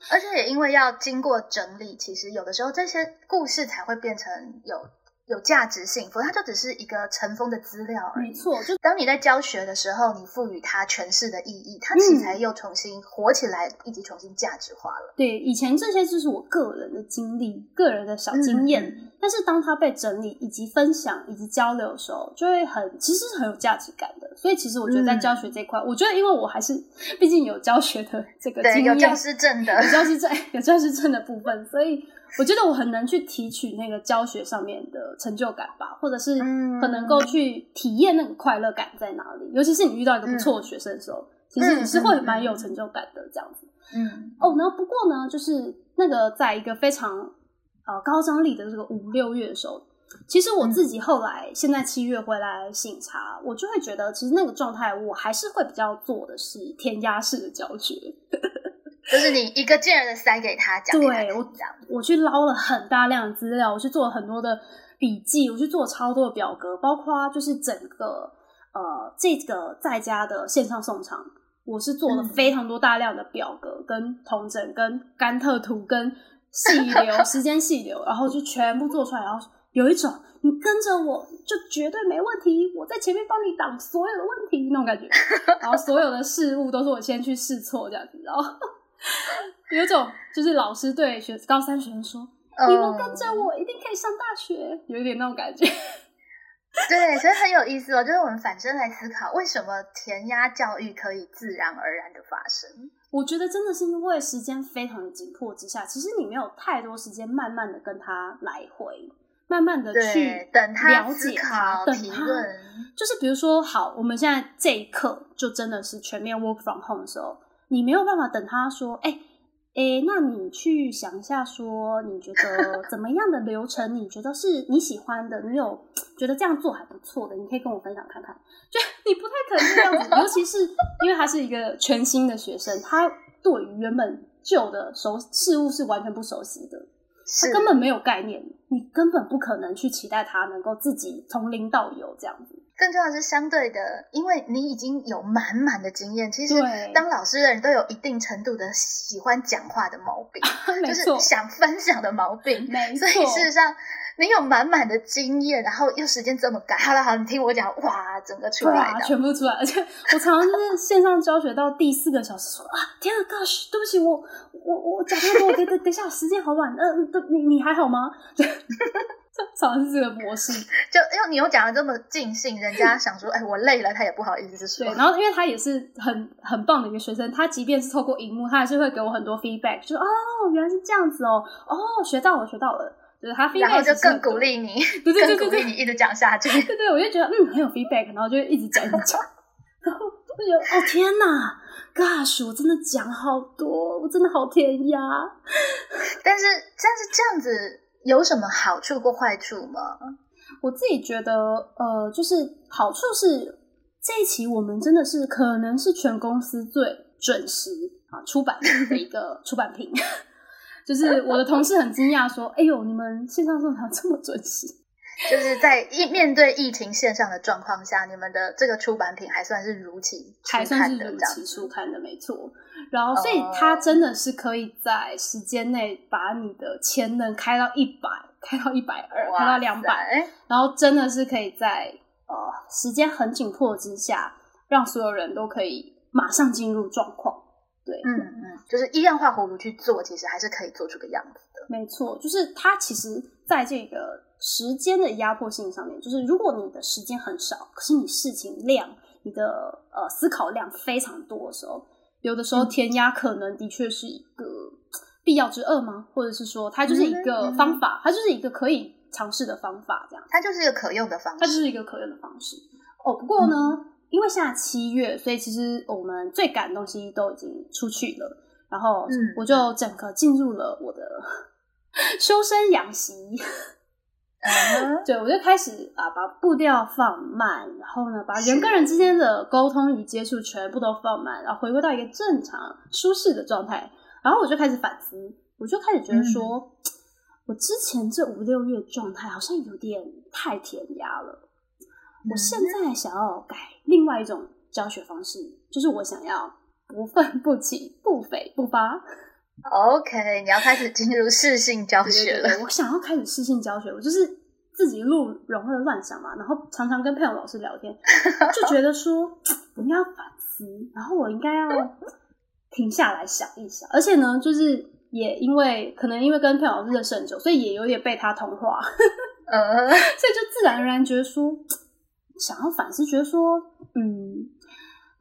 而且也因为要经过整理，其实有的时候这些故事才会变成有。有价值性，否则它就只是一个尘封的资料而已。没错，就当你在教学的时候，你赋予它诠释的意义，它其实才又重新活起来，以及重新价值化了。对，以前这些就是我个人的经历、个人的小经验，但是当它被整理、以及分享、以及交流的时候，就会很其实是很有价值感的。所以，其实我觉得在教学这块，我觉得因为我还是毕竟有教学的这个经验，有教师证的，有教师证，有教师证的部分，所以。我觉得我很能去提取那个教学上面的成就感吧，或者是很能够去体验那个快乐感在哪里。尤其是你遇到一个不错的学生的时候，其实你是会蛮有成就感的这样子。嗯，哦，那不过呢，就是那个在一个非常呃高张力的这个五六月的时候，其实我自己后来现在七月回来醒茶，我就会觉得其实那个状态我还是会比较做的是填鸭式的教学。就是你一个劲儿的塞给他讲，对我讲，我去捞了很大量的资料，我去做了很多的笔记，我去做超多的表格，包括就是整个呃这个在家的线上送场，我是做了非常多大量的表格、跟同整、跟甘特图、跟细流 时间细流，然后就全部做出来，然后有一种你跟着我就绝对没问题，我在前面帮你挡所有的问题那种感觉，然后所有的事物都是我先去试错这样子，然后 有一种就是老师对学高三学生说。你们跟着我，一定可以上大学，有一点那种感觉。对，所以很有意思哦。就是我们反身来思考，为什么填鸭教育可以自然而然的发生？我觉得真的是因为时间非常的紧迫之下，其实你没有太多时间慢慢的跟他来回，慢慢的去等他了解他，等他。就是比如说，好，我们现在这一刻就真的是全面 work from home 的时候，你没有办法等他说，哎。哎，那你去想一下，说你觉得 怎么样的流程？你觉得是你喜欢的？你有觉得这样做还不错的？你可以跟我分享看看。就你不太可能这样子，尤其是因为他是一个全新的学生，他对于原本旧的熟事物是完全不熟悉的，他根本没有概念，你根本不可能去期待他能够自己从零到有这样子。更重要是相对的，因为你已经有满满的经验。其实当老师的人都有一定程度的喜欢讲话的毛病，就是想分享的毛病。所以事实上，你有满满的经验，然后又时间这么赶，好了好，你听我讲，哇，整个出来，全部出来。而 且我常常就是线上教学到第四个小时，说啊，天啊，gosh，对不起，我我我讲太多，等等等下，时间好晚，嗯，都你你还好吗？常是这个模式，就因为你又讲的这么尽兴，人家想说，哎，我累了，他也不好意思说。对，然后因为他也是很很棒的一个学生，他即便是透过荧幕，他还是会给我很多 feedback，就说哦，原来是这样子哦，哦，学到了，学到了，就是他 feedback，然后就更鼓励你，对对对，鼓励你一直讲下去。对对，我就觉得嗯很有 feedback，然后就一直讲一直讲，然后我觉得哦天哪，gosh，我真的讲好多，我真的好填鸭。但是但是这样子。有什么好处或坏处吗？我自己觉得，呃，就是好处是这一期我们真的是可能是全公司最准时啊出版的一个 出版品，就是我的同事很惊讶说：“哎呦，你们线上课堂这么准时。”就是在疫面对疫情线上的状况下，你们的这个出版品还算是如期还算是如期出刊的，没错。然后，所以它真的是可以在时间内把你的潜能开到一百，开到一百二，开到两百，然后真的是可以在呃时间很紧迫之下，让所有人都可以马上进入状况。对，嗯嗯，就是一样化葫芦去做，其实还是可以做出个样子的。没错，就是它其实在这个时间的压迫性上面，就是如果你的时间很少，可是你事情量、你的呃思考量非常多的时候。有的时候填鸭可能的确是一个必要之恶吗？或者是说它就是一个方法，它就是一个可以尝试的方法，这样它就是一个可用的方式，它就是一个可用的方式。哦，不过呢，因为现在七月，所以其实我们最赶的东西都已经出去了，然后我就整个进入了我的 修身养息。对，我就开始啊，把步调放慢，然后呢，把人跟人之间的沟通与接触全部都放慢，然后回归到一个正常舒适的状态。然后我就开始反思，我就开始觉得说，我之前这五六月状态好像有点太填鸭了。我现在想要改另外一种教学方式，就是我想要不愤不起，不悱不发。OK，你要开始进入视性教学了。我想要开始视性教学，我就是自己录融会乱想嘛，然后常常跟佩友老师聊天，就觉得说 我应该要反思，然后我应该要停下来想一想。而且呢，就是也因为可能因为跟佩友老师认识很久，所以也有点被他同化，呃，所以就自然而然觉得说想要反思，觉得说嗯，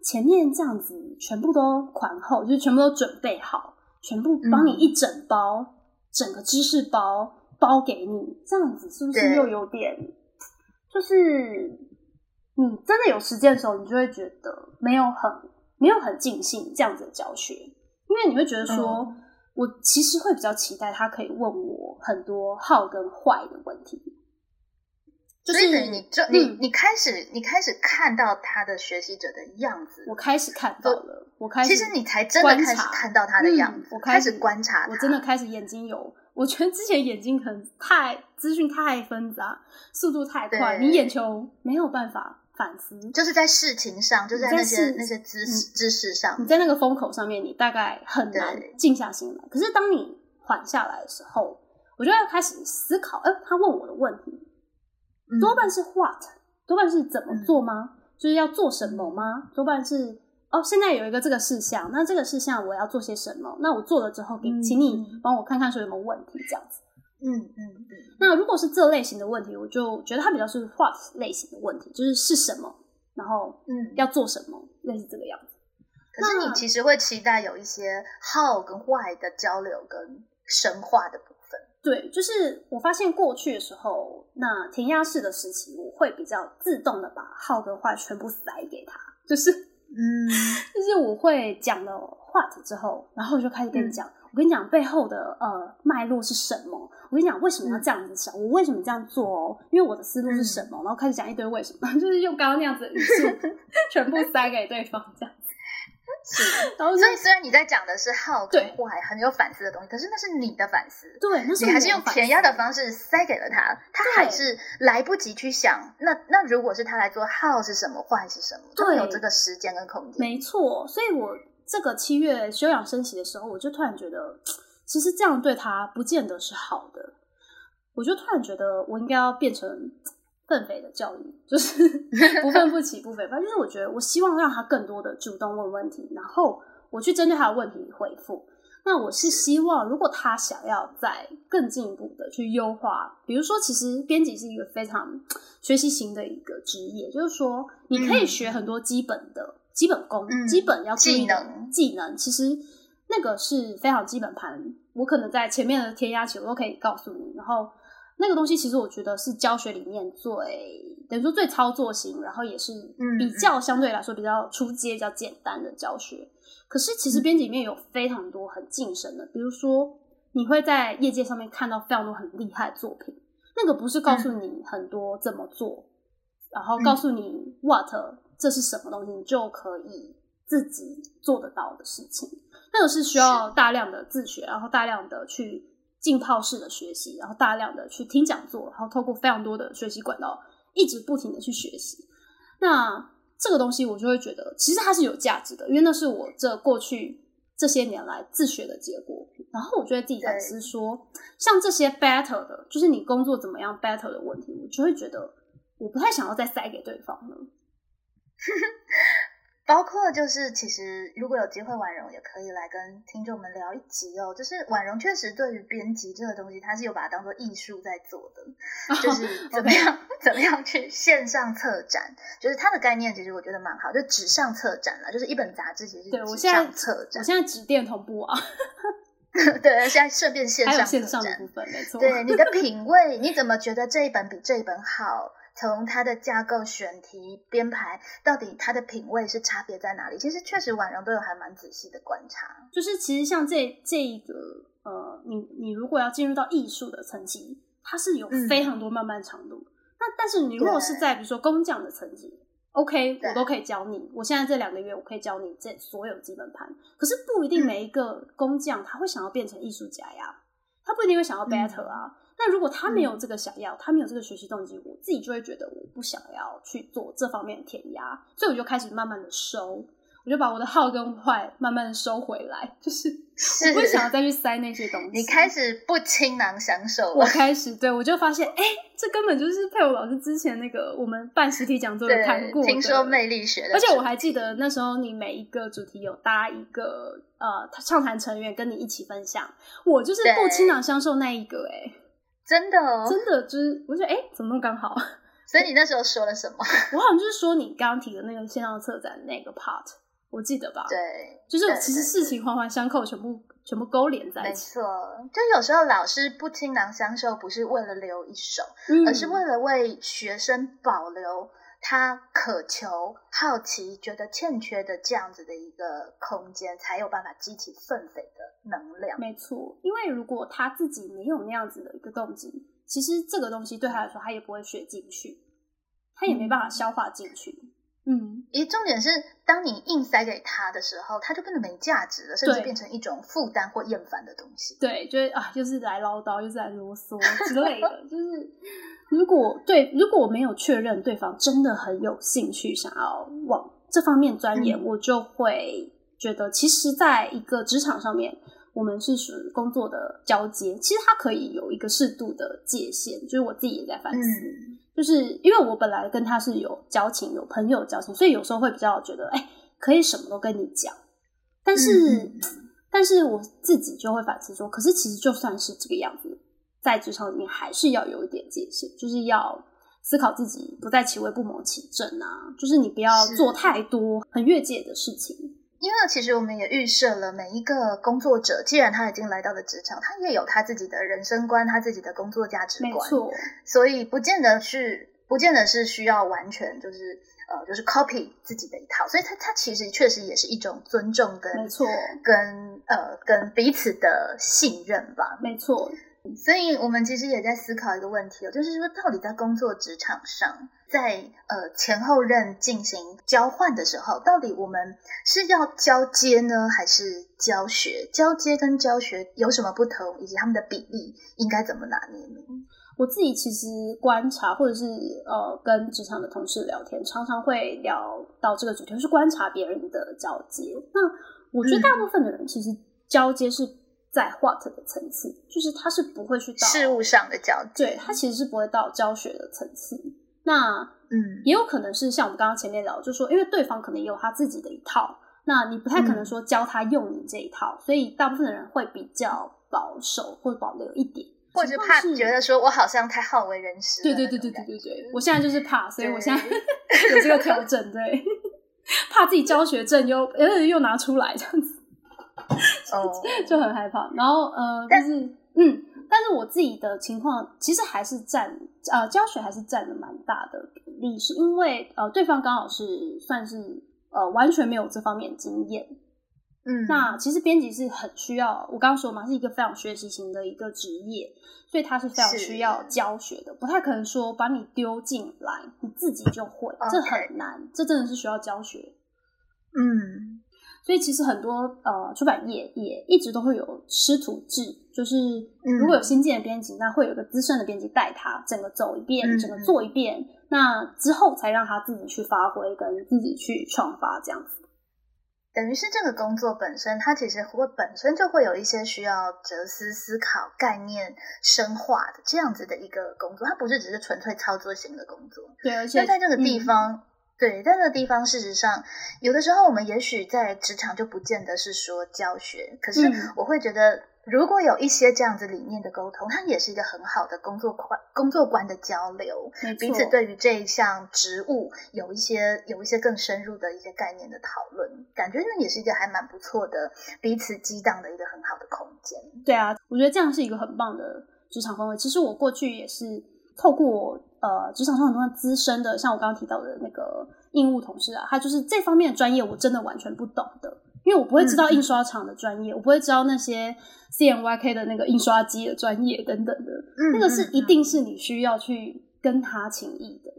前面这样子全部都款后，就是全部都准备好。全部帮你一整包，整个知识包包给你，这样子是不是又有点？就是你真的有时间的时候，你就会觉得没有很没有很尽兴这样子的教学，因为你会觉得说，我其实会比较期待他可以问我很多好跟坏的问题。就是你，就你，你开始，你开始看到他的学习者的样子。我开始看到了，我开始，其实你才真的开始看到他的样子。我开始观察，我真的开始眼睛有我觉得之前眼睛可能太资讯太纷杂，速度太快，你眼球没有办法反思，就是在事情上，就是在那些在那些知识知识上你，在那个风口上面，你大概很难静下心来。可是当你缓下来的时候，我就要开始思考，哎、他问我的问题嗯多半是 what，多半是怎么做吗？就是要做什么吗？多半是哦，现在有一个这个事项，那这个事项我要做些什么？那我做了之后，给嗯请你嗯帮我看看说有没有问题，这样子。嗯嗯嗯，那如果是这类型的问题，我就觉得它比较是 what 类型的问题，就是是什么，然后嗯要做什么，类似这个样子。可是你其实会期待有一些 how 跟 why 的交流跟深化的部分。对，就是我发现过去的时候，那填鸭式的时期，我会比较自动的把好跟坏全部塞给他，就是嗯。就是我会讲了 what 之后，然后我就开始跟你讲，我跟你讲背后的呃脉络是什么，我跟你讲为什么要这样子想，我为什么这样做哦，因为我的思路是什么，然后开始讲一堆为什么，就是用刚刚那样子语速 全部塞给对方这样所以 虽然你在讲的是 how 跟对 why 很有反思的东西，可是那是你的反思。对，那是你还是用填鸭的方式塞给了他，他对还是来不及去想。那那如果是他来做 how 是什么，why 是什么，就会有对这个时间跟空间。没错，所以我这个七月休养生息的时候，我就突然觉得，其实这样对他不见得是好的。我就突然觉得，我应该要变成愤肥的教育，就是 不愤不起不肥反就是我觉得，我希望让他更多的主动问问题，然后我去针对他的问题回复。那我是希望，如果他想要再更进一步的去优化，比如说，其实编辑是一个非常学习型的一个职业，就是说，你可以嗯学很多基本的、基本功、嗯基本要技能技能，其实那个是非常基本盘。我可能在前面的填鸭期，我都可以告诉你。然后那个东西，其实我觉得是教学里面最等于说最操作型，然后也是嗯比较相对来说比较出街、比较简单的教学。可是其实嗯。编辑里面有非常多很晋升的，比如说你会在业界上面看到非常多很厉害的作品，那个不是告诉你很多怎么做，然后告诉你 what 这是什么东西，你就可以自己做得到的事情。那个是需要大量的自学，然后大量的去浸泡式的学习，然后大量的去听讲座，然后透过非常多的学习管道，一直不停的去学习。那这个东西我就会觉得，其实它是有价值的，因为那是我这过去这些年来自学的结果。然后我就会自己反思说，像这些 better 的，就是你工作怎么样 better 的问题，我就会觉得我不太想要再塞给对方了。包括就是，其实如果有机会，婉容也可以来跟听众们聊一集哦。就是婉容确实对于编辑这个东西，他是有把它当做艺术在做的，就是怎么样怎么样去线上策展，就是它的概念，其实我觉得蛮好，就纸上策展了，就是一本杂志其实是纸对我现在上策我展，现在纸电同步啊，对，现在顺便线还有上线上的部分，没错。对你的品味，你怎么觉得这一本比这一本好？从它的架构、选题、编排，到底它的品味是差别在哪里？其实确实婉容都有还蛮仔细的观察。就是其实像这这一个呃，你你如果要进入到艺术的层级，它是有嗯非常多漫漫长路。那但是你如果是在比如说工匠的层级，OK，我都可以教你。我现在这两个月我可以教你这所有基本盘，可是不一定嗯每一个工匠他会想要变成艺术家呀，他不一定会想要 better 啊。那如果他没有这个想要，他没有这个学习动机，我自己就会觉得我不想要去做这方面的填鸭，所以我就开始慢慢的收，我就把我的好跟坏慢慢的收回来，就是是我不想要再去塞那些东西。你开始不倾囊相授我了，开始对我就发现，哎、这根本就是佩柔老师之前那个我们办实体讲座有谈对，过的。听说魅力学的，而且我还记得那时候你每一个主题有搭一个呃畅谈成员跟你一起分享，我就是不对倾囊相授那一个、哎，真的哦。真的就是我觉得哎、怎么那么刚好？所以你那时候说了什么？我好像就是说你刚刚提的那个线上策展那个 part，我记得吧？，对，就是其实事情环环相扣，全部全部勾连在没一起，没错。就有时候老师不倾囊相授，不是为了留一手，嗯而是为了为学生保留他渴求、好奇、觉得欠缺的这样子的一个空间，才有办法激起奋斐的能量。没错，因为如果他自己没有那样子的一个动机，其实这个东西对他来说，他也不会学进去，他也没办法消化进去。嗯，诶，重点是当你硬塞给他的时候，他就变得没价值了，甚至对变成一种负担或厌烦的东西。对，就是啊，就是来唠叨，又是来啰嗦之类的。就是如果对，如果我没有确认对方真的很有兴趣，想要往这方面钻研，嗯我就会觉得，其实，在一个职场上面，我们是属于工作的交接，其实它可以有一个适度的界限。就是我自己也在反思，嗯，就是因为我本来跟他是有交情、有朋友交情，所以有时候会比较觉得，哎、可以什么都跟你讲。但是，嗯但是我自己就会反思说，可是其实就算是这个样子，在职场里面还是要有一点界限，就是要思考自己不在其位不谋其政啊，就是你不要做太多很越界的事情。因为其实我们也预设了每一个工作者，既然他已经来到了职场，他也有他自己的人生观，他自己的工作价值观，没错，所以不见得是不见得是需要完全就是呃就是 copy 自己的一套，所以他他其实确实也是一种尊重跟没错，跟呃跟彼此的信任吧。没错，所以我们其实也在思考一个问题哦，就是说到底在工作职场上，在呃前后任进行交换的时候，到底我们是要交接呢，还是教学？交接跟教学有什么不同，以及他们的比例应该怎么拿捏呢？我自己其实观察，或者是呃跟职场的同事聊天，常常会聊到这个主题，就是观察别人的交接。那我觉得大部分的人其实交接是在 what 的层次，就是他是不会去到事物上的交接，对他其实是不会到教学的层次。那嗯，也有可能是像我们刚刚前面聊，就是说，因为对方可能也有他自己的一套，那你不太可能说教他用你这一套，所以大部分的人会比较保守或者保留一点，或者怕觉得说我好像太好为人师对对对对对对对，我现在就是怕，所以我现在 有这个调整，对，怕自己教学证又呃又拿出来这样子，哦，就很害怕。然后呃，但是嗯，但是我自己的情况其实还是占呃教学还是占了蛮大的比例，是因为呃对方刚好是算是呃完全没有这方面经验，嗯，那其实编辑是很需要，我刚刚说嘛，是一个非常学习型的一个职业，所以他是非常需要教学的，不太可能说把你丢进来，你自己就会，这很难，这真的是需要教学。嗯所以其实很多呃出版业也一直都会有师徒制，就是嗯如果有新进的编辑，那会有一个资深的编辑带他整个走一遍，嗯整个做一遍，那之后才让他自己去发挥，跟自己去创发这样子。等于是这个工作本身，它其实会本身就会有一些需要哲思、思考、概念深化的这样子的一个工作，它不是只是纯粹操作型的工作。对，而且那在这个地嗯方，对，在那个地方，事实上，有的时候我们也许在职场就不见得是说教学，可是嗯我会觉得，如果有一些这样子理念的沟通，它也是一个很好的工作观、工作观的交流。彼此错对于这一项职务有一些有一些更深入的一些概念的讨论，感觉那也是一个还蛮不错的彼此激荡的一个很好的空间。对啊，我觉得这样是一个很棒的职场氛围。其实我过去也是透过呃职场上很多资深的，像我刚刚提到的那个印务同事啊，他就是这方面的专业我真的完全不懂的，因为我不会知道印刷厂的专业，我不会知道那些 CMYK 的那个印刷机的专业等等的，嗯那个是嗯一定是你需要去跟他情谊的。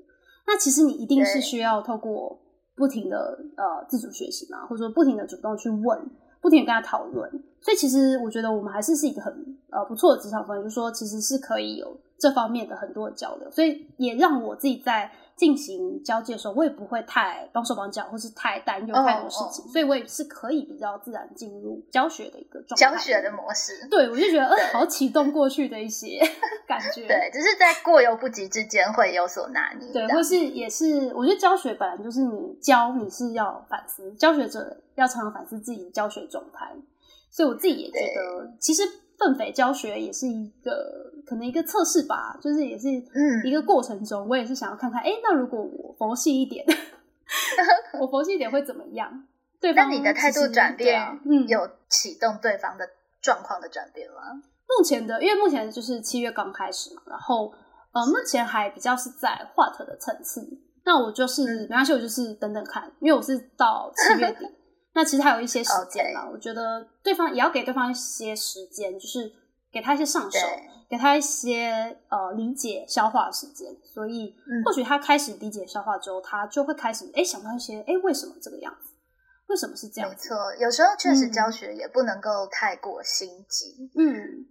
那其实你一定是需要透过不停的呃自主学习嘛，或者说不停的主动去问，不停的跟他讨论。所以其实我觉得我们还是是一个很呃不错的职场氛围，就是说其实是可以有这方面的很多的交流，所以也让我自己在进行交接的时候，我也不会太帮手帮脚，或是太担忧太多事情，所以我也是可以比较自然进入教学的一个状态。教学的模式，对，我就觉得呃，好启动过去的一些 感觉。对，只是在过犹不及之间会有所拿捏。对，或是也是，我觉得教学本来就是你教，你是要反思，教学者要常常反思自己的教学状态。所以我自己也觉得，其实粪肥教学也是一个可能一个测试吧，就是也是嗯一个过程中，我也是想要看看，哎、那如果我佛系一点，我佛系一点会怎么样？对那方你的态度转变啊，嗯，有启动对方的状况的转变吗？目前的，因为目前就是七月刚开始嘛，然后呃，目前还比较是在 what 的层次。那我就是嗯没关系，我就是等等看，因为我是到七月底，那其实还有一些时间嘛。我觉得对方也要给对方一些时间，就是给他一些上手，给他一些呃理解消化的时间。所以或许他开始理解消化之后，他就会开始哎想到一些哎为什么这个样子？为什么是这样？没错，有时候确实教学也不能够太过心急。嗯，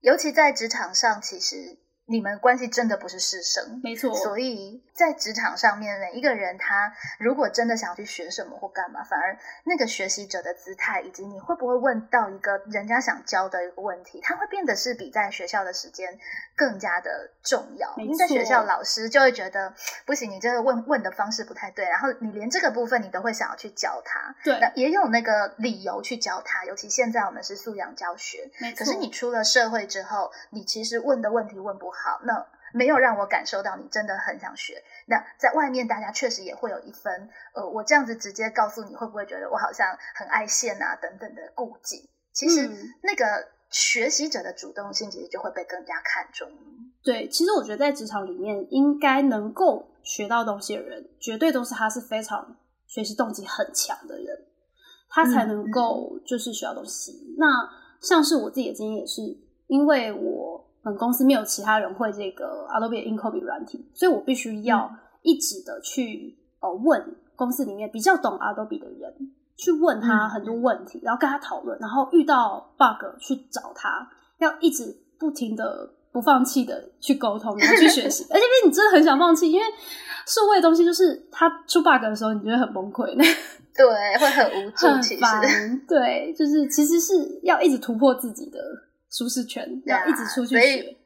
尤其在职场上，其实。你们关系真的不是师生，没错。所以在职场上面，每一个人他如果真的想要去学什么或干嘛，反而那个学习者的姿态，以及你会不会问到一个人家想教的一个问题，他会变得是比在学校的时间更加的重要。因为在学校，老师就会觉得不行，你这个问问的方式不太对，然后你连这个部分你都会想要去教他。对，也有那个理由去教他。尤其现在我们是素养教学，可是你出了社会之后，你其实问的问题问不好，那没有让我感受到你真的很想学。那在外面，大家确实也会有一分，呃，我这样子直接告诉你会不会觉得我好像很爱现啊等等的顾忌。其实那个学习者的主动性，其实就会被更加看重。对，其实我觉得在职场里面，应该能够学到东西的人，绝对都是他是非常学习动机很强的人，他才能够就是学到东西。那像是我自己的经验也是，因为我。本公司没有其他人会这个 Adobe InCopy 软体，所以我必须要一直的去呃问公司里面比较懂 Adobe 的人，去问他很多问题，然后跟他讨论，然后遇到 bug 去找他，要一直不停的不放弃的去沟通，然后去学习。而且因为你真的很想放弃，因为数位东西就是他出 bug 的时候，你觉得很崩溃，对，会很无助，很烦。对，就是其实是要一直突破自己的。舒适圈要一直出去学，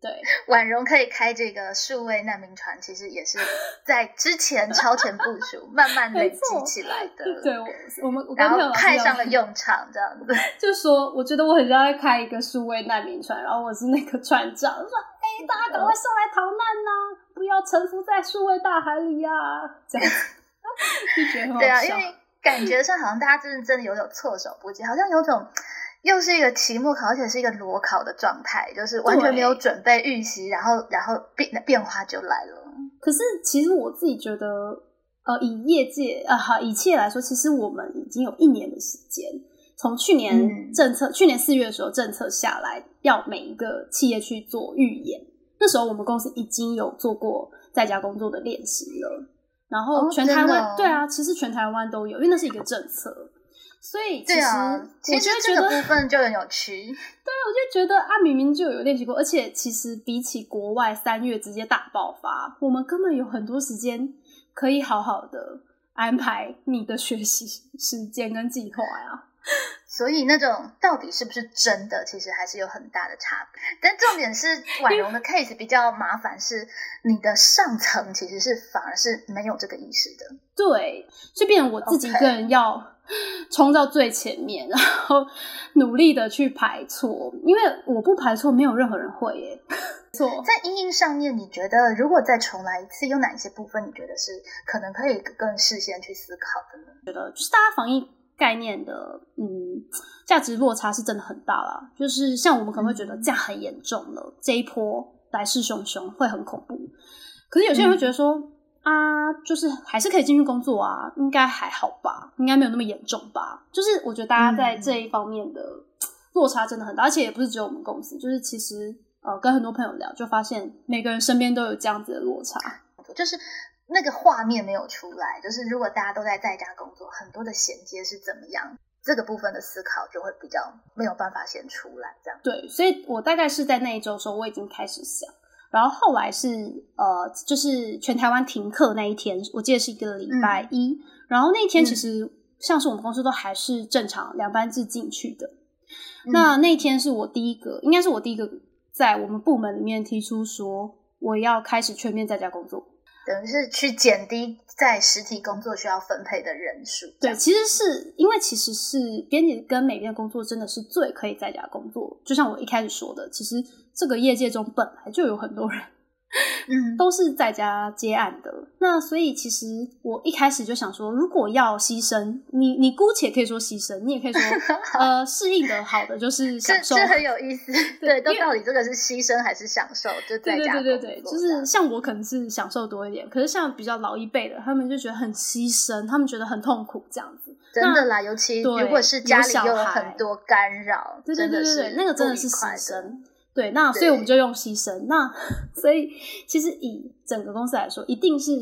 对，婉容可以开这个数位难民船，其实也是在之前超前部署，慢慢累积起来的。对，我我们然后派上了用场，这样子。就说，我觉得我很像在开一个数位难民船，然后我是那个船长，说：“哎，大家赶快上来逃难呐，不要沉浮在数位大海里呀！”这样 就觉得对啊，因为感觉上好像大家真的真的有点措手不及，好像有种。又是一个期末考，而且是一个裸考的状态，就是完全没有准备预习，然后然后变变化就来了。可是其实我自己觉得，呃，以业界啊哈以企业来说，其实我们已经有一年的时间，从去年政策去年四月的时候政策下来，要每一个企业去做预演，那时候我们公司已经有做过在家工作的练习了，然后全台湾对啊，其实全台湾都有，因为那是一个政策。所以其实我觉得这个部分就很有趣。对啊，我就觉得啊，明明就有练习过，而且其实比起国外三月直接大爆发，我们根本有很多时间可以好好的安排你的学习时间跟计划呀。所以那种到底是不是真的，其实还是有很大的差别。但重点是 婉容的 case 比较麻烦，是你的上层其实是反而是没有这个意识的。对，就变成我自己一个人要。冲到最前面，然后努力的去排错，因为我不排错，没有任何人会耶。错在阴影上面，你觉得如果再重来一次，有哪一些部分你觉得是可能可以更事先去思考的呢？觉得就是大家防疫概念的，嗯，价值落差是真的很大啦。就是像我们可能会觉得这样很严重了，这一波来势汹汹，会很恐怖。可是有些人会觉得说。啊，就是还是可以进去工作啊，应该还好吧，应该没有那么严重吧。就是我觉得大家在这一方面的落差真的很大，而且也不是只有我们公司，就是其实呃跟很多朋友聊，就发现每个人身边都有这样子的落差，就是那个画面没有出来。就是如果大家都在在家工作，很多的衔接是怎么样，这个部分的思考就会比较没有办法先出来。这样对，所以我大概是在那一周的时候，我已经开始想。然后后来是呃，就是全台湾停课那一天，我记得是一个礼拜一。然后那一天其实像是我们公司都还是正常两班制进去的。那那天是我第一个，应该是我第一个在我们部门里面提出说我要开始全面在家工作，等于是去减低在实体工作需要分配的人数。对，其实是因为其实是编辑跟美编工作真的是最可以在家工作，就像我一开始说的，其实。这个业界中本来就有很多人，嗯，都是在家接案的。那所以其实我一开始就想说，如果要牺牲，你你姑且可以说牺牲，你也可以说 呃适应的好的就是享受，这很有意思。对，都到底这个是牺牲还是享受？就在家对对对对，就是像我可能是享受多一点，可是像比较老一辈的，他们就觉得很牺牲，他们觉得很痛苦这样子。真的啦，尤其如果是家里又有很多干扰，对对对对对，那个真的是牺牲。对，那所以我们就用牺牲。那 所以其实以整个公司来说，一定是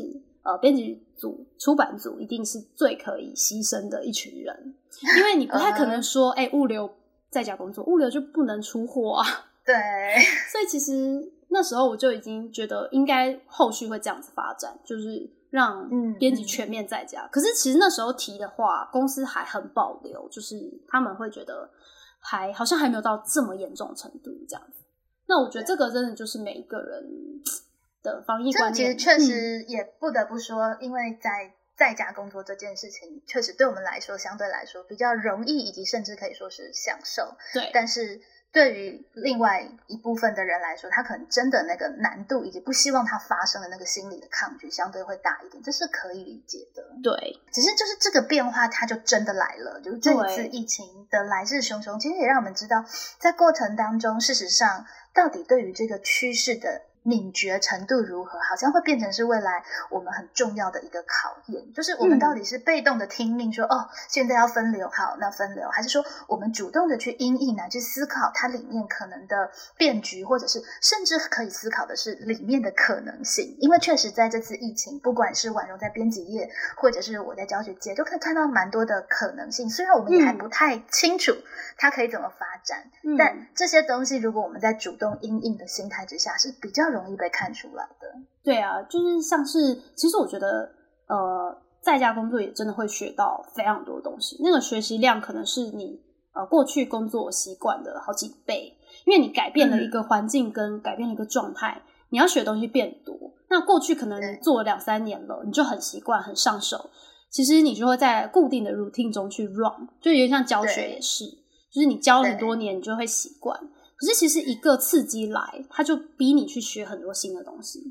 呃编辑组、出版组一定是最可以牺牲的一群人，因为你不太可能说，哎，物流在家工作，物流就不能出货啊。对，所以其实那时候我就已经觉得应该后续会这样子发展，就是让编辑全面在家。可是其实那时候提的话，公司还很保留，就是他们会觉得还好像还没有到这么严重程度这样子。那我觉得这个真的就是每一个人的防疫观念。其实确实也不得不说，因为在在家工作这件事情，确实对我们来说相对来说比较容易，以及甚至可以说是享受。对，但是。对于另外一部分的人来说，他可能真的那个难度以及不希望它发生的那个心理的抗拒相对会大一点，这是可以理解的。对，只是就是这个变化，它就真的来了。就是这一次疫情的来势汹汹，其实也让我们知道，在过程当中，事实上到底对于这个趋势的。敏觉程度如何，好像会变成是未来我们很重要的一个考验。就是我们到底是被动的听命，说哦，现在要分流，好，那分流，还是说我们主动的去因应，呢？去思考它里面可能的变局，或者是甚至可以思考的是里面的可能性。因为确实在这次疫情，不管是婉容在编辑业，或者是我在教学界，都可以看到蛮多的可能性。虽然我们也还不太清楚它可以怎么发展，但这些东西如果我们在主动因应的心态之下，是比较容。容易被看出来的，对啊，就是像是，其实我觉得，呃，在家工作也真的会学到非常多东西。那个学习量可能是你呃过去工作习惯的好几倍，因为你改变了一个环境跟改变了一个状态，你要学的东西变多。那过去可能你做了两三年了，你就很习惯、很上手，其实你就会在固定的 routine 中去 run，就有点像教学也是，就是你教了很多年，你就会习惯。可是其实一个刺激来，他就逼你去学很多新的东西，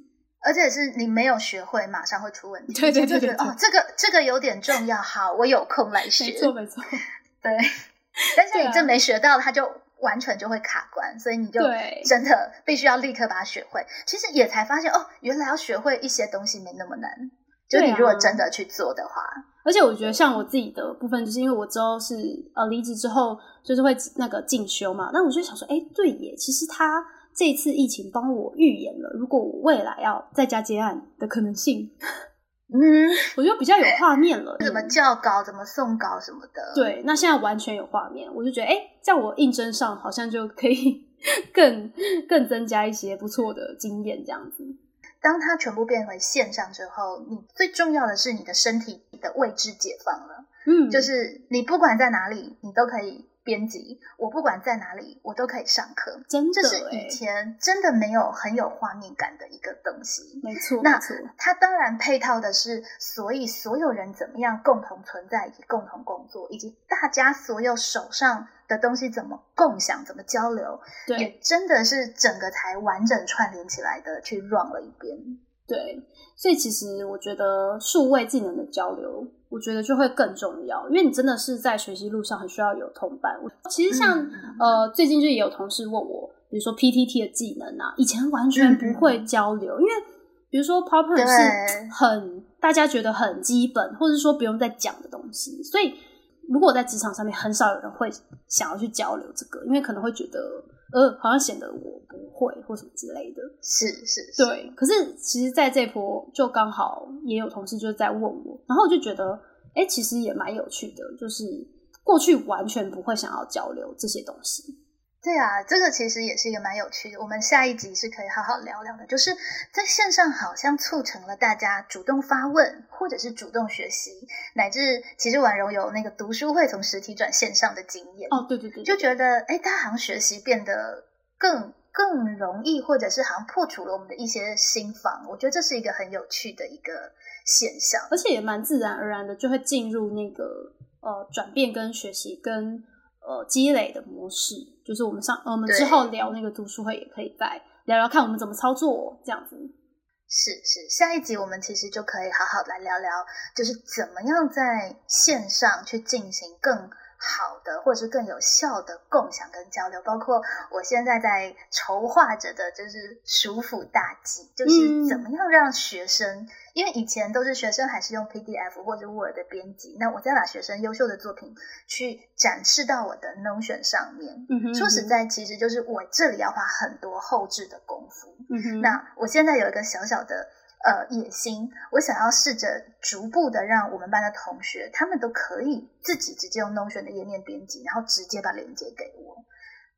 而且是你没有学会，马上会出问题。对对对对，哦，这个这个有点重要。好，我有空来学。没错没错，对。但是你这没学到，他就完全就会卡关，所以你就真的必须要立刻把它学会。其实也才发现，哦，原来要学会一些东西没那么难。就你如果真的去做的话，而且我觉得像我自己的部分，就是因为我之后是呃离职之后，就是会那个进修嘛。那我就想说，哎，对耶，其实他这次疫情帮我预言了，如果我未来要在家接案的可能性，嗯，我觉得比较有画面了。怎么教稿，怎么送稿什么的。对，那现在完全有画面，我就觉得，哎，在我应征上好像就可以 更更增加一些不错的经验，这样子。当它全部变为线上之后，你最重要的是你的身体的位置解放了。嗯，就是你不管在哪里，你都可以。编辑，我不管在哪里，我都可以上课。真的，这是以前真的没有很有画面感的一个东西。没错，那它当然配套的是，所以所有人怎么样共同存在以及共同工作，以及大家所有手上的东西怎么共享、怎么交流，也真的是整个才完整串联起来的，去 run 了一遍。对，所以其实我觉得数位技能的交流。我觉得就会更重要，因为你真的是在学习路上很需要有同伴。其实像呃，最近就也有同事问我，比如说 PTT 的技能啊，以前完全不会交流，因为比如说 PowerPoint 是很大家觉得很基本，或者说不用再讲的东西，所以如果在职场上面，很少有人会想要去交流这个，因为可能会觉得呃，好像显得我不会或什么之类的。是是，对。可是其实在这波就刚好也有同事就在问我，然后我就觉得。哎，其实也蛮有趣的，就是过去完全不会想要交流这些东西。对啊，这个其实也是一个蛮有趣的。我们下一集是可以好好聊聊的，就是在线上好像促成了大家主动发问，或者是主动学习，乃至其实婉容有那个读书会从实体转线上的经验。哦，对对对，就觉得哎，大家好像学习变得更更容易，或者是好像破除了我们的一些心防。我觉得这是一个很有趣的一个。现象，而且也蛮自然而然的，就会进入那个呃转变跟学习跟呃积累的模式。就是我们上我们之后聊那个读书会，也可以再聊聊看我们怎么操作这样子。是是，下一集我们其实就可以好好来聊聊，就是怎么样在线上去进行更好的，或者是更有效的共享跟交流。包括我现在在筹划着的，就是鼠辅大计，就是怎么样让学生，因为以前都是学生还是用 PDF 或者 Word 的编辑，那我再把学生优秀的作品去展示到我的 Notion 上面。说实在，其实就是我这里要花很多后置的功夫。嗯那我现在有一个小小的。呃，野心，我想要试着逐步的让我们班的同学，他们都可以自己直接用 Notion 的页面编辑，然后直接把链接给我。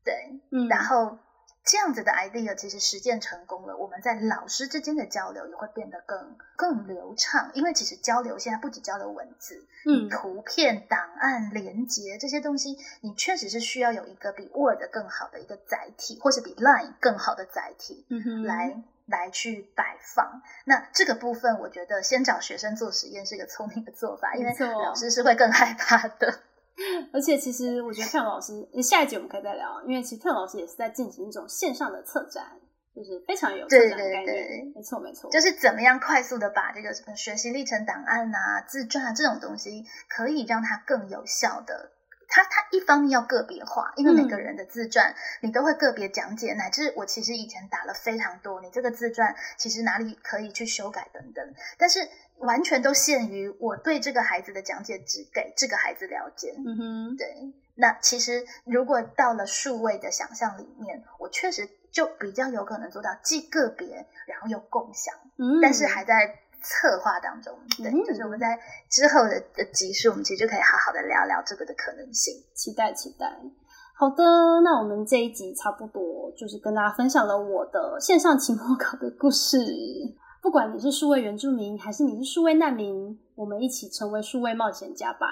对，嗯，然后这样子的 idea 其实实践成功了，我们在老师之间的交流也会变得更更流畅。因为其实交流现在不止交流文字，嗯，图片、档案、连接这些东西，你确实是需要有一个比 Word 更好的一个载体，或是比 Line 更好的载体，嗯哼，来。来去摆放，那这个部分我觉得先找学生做实验是一个聪明的做法，因为老师是会更害怕的。而且其实我觉得 t 老师，下一集我们可以再聊，因为其实 t 老师也是在进行一种线上的策展，就是非常有策展概念。没错没错，就是怎么样快速的把这个什么学习历程档案啊、自传啊这种东西，可以让它更有效的。他他一方面要个别化，因为每个人的自传你都会个别讲解，乃至我其实以前打了非常多，你这个自传其实哪里可以去修改等等，但是完全都限于我对这个孩子的讲解只给这个孩子了解。嗯哼，对。那其实如果到了数位的想象里面，我确实就比较有可能做到既个别，然后又共享，但是还在。策划当中，对，就是我们在之后的的集数，我们其实就可以好好的聊聊这个的可能性。期待，期待。好的，那我们这一集差不多就是跟大家分享了我的线上期末考的故事。不管你是数位原住民，还是你是数位难民，我们一起成为数位冒险家吧！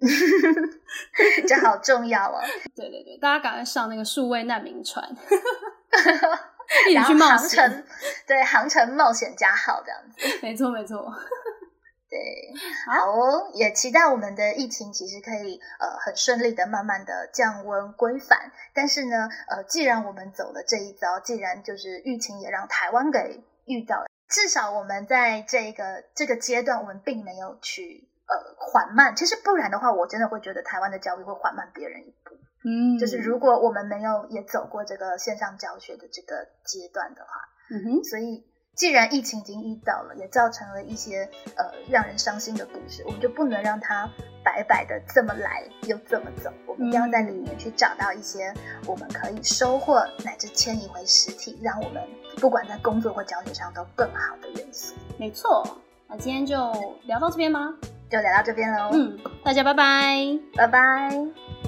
这好重要哦。对对对，大家赶快上那个数位难民船。然后航程，对航程冒险家号这样子，没 错没错，对，好哦，也期待我们的疫情其实可以呃很顺利的慢慢的降温归返。但是呢，呃，既然我们走了这一遭，既然就是疫情也让台湾给遇到了，至少我们在这个这个阶段，我们并没有去呃缓慢。其实不然的话，我真的会觉得台湾的教育会缓慢别人一步。嗯，就是如果我们没有也走过这个线上教学的这个阶段的话，嗯哼，所以既然疫情已经遇到了，也造成了一些呃让人伤心的故事，我们就不能让它白白的这么来又这么走，我们一定要在里面去找到一些我们可以收获乃至迁移回实体，让我们不管在工作或教学上都更好的元素。没错，那今天就聊到这边吗？就聊到这边喽。嗯，大家拜拜，拜拜。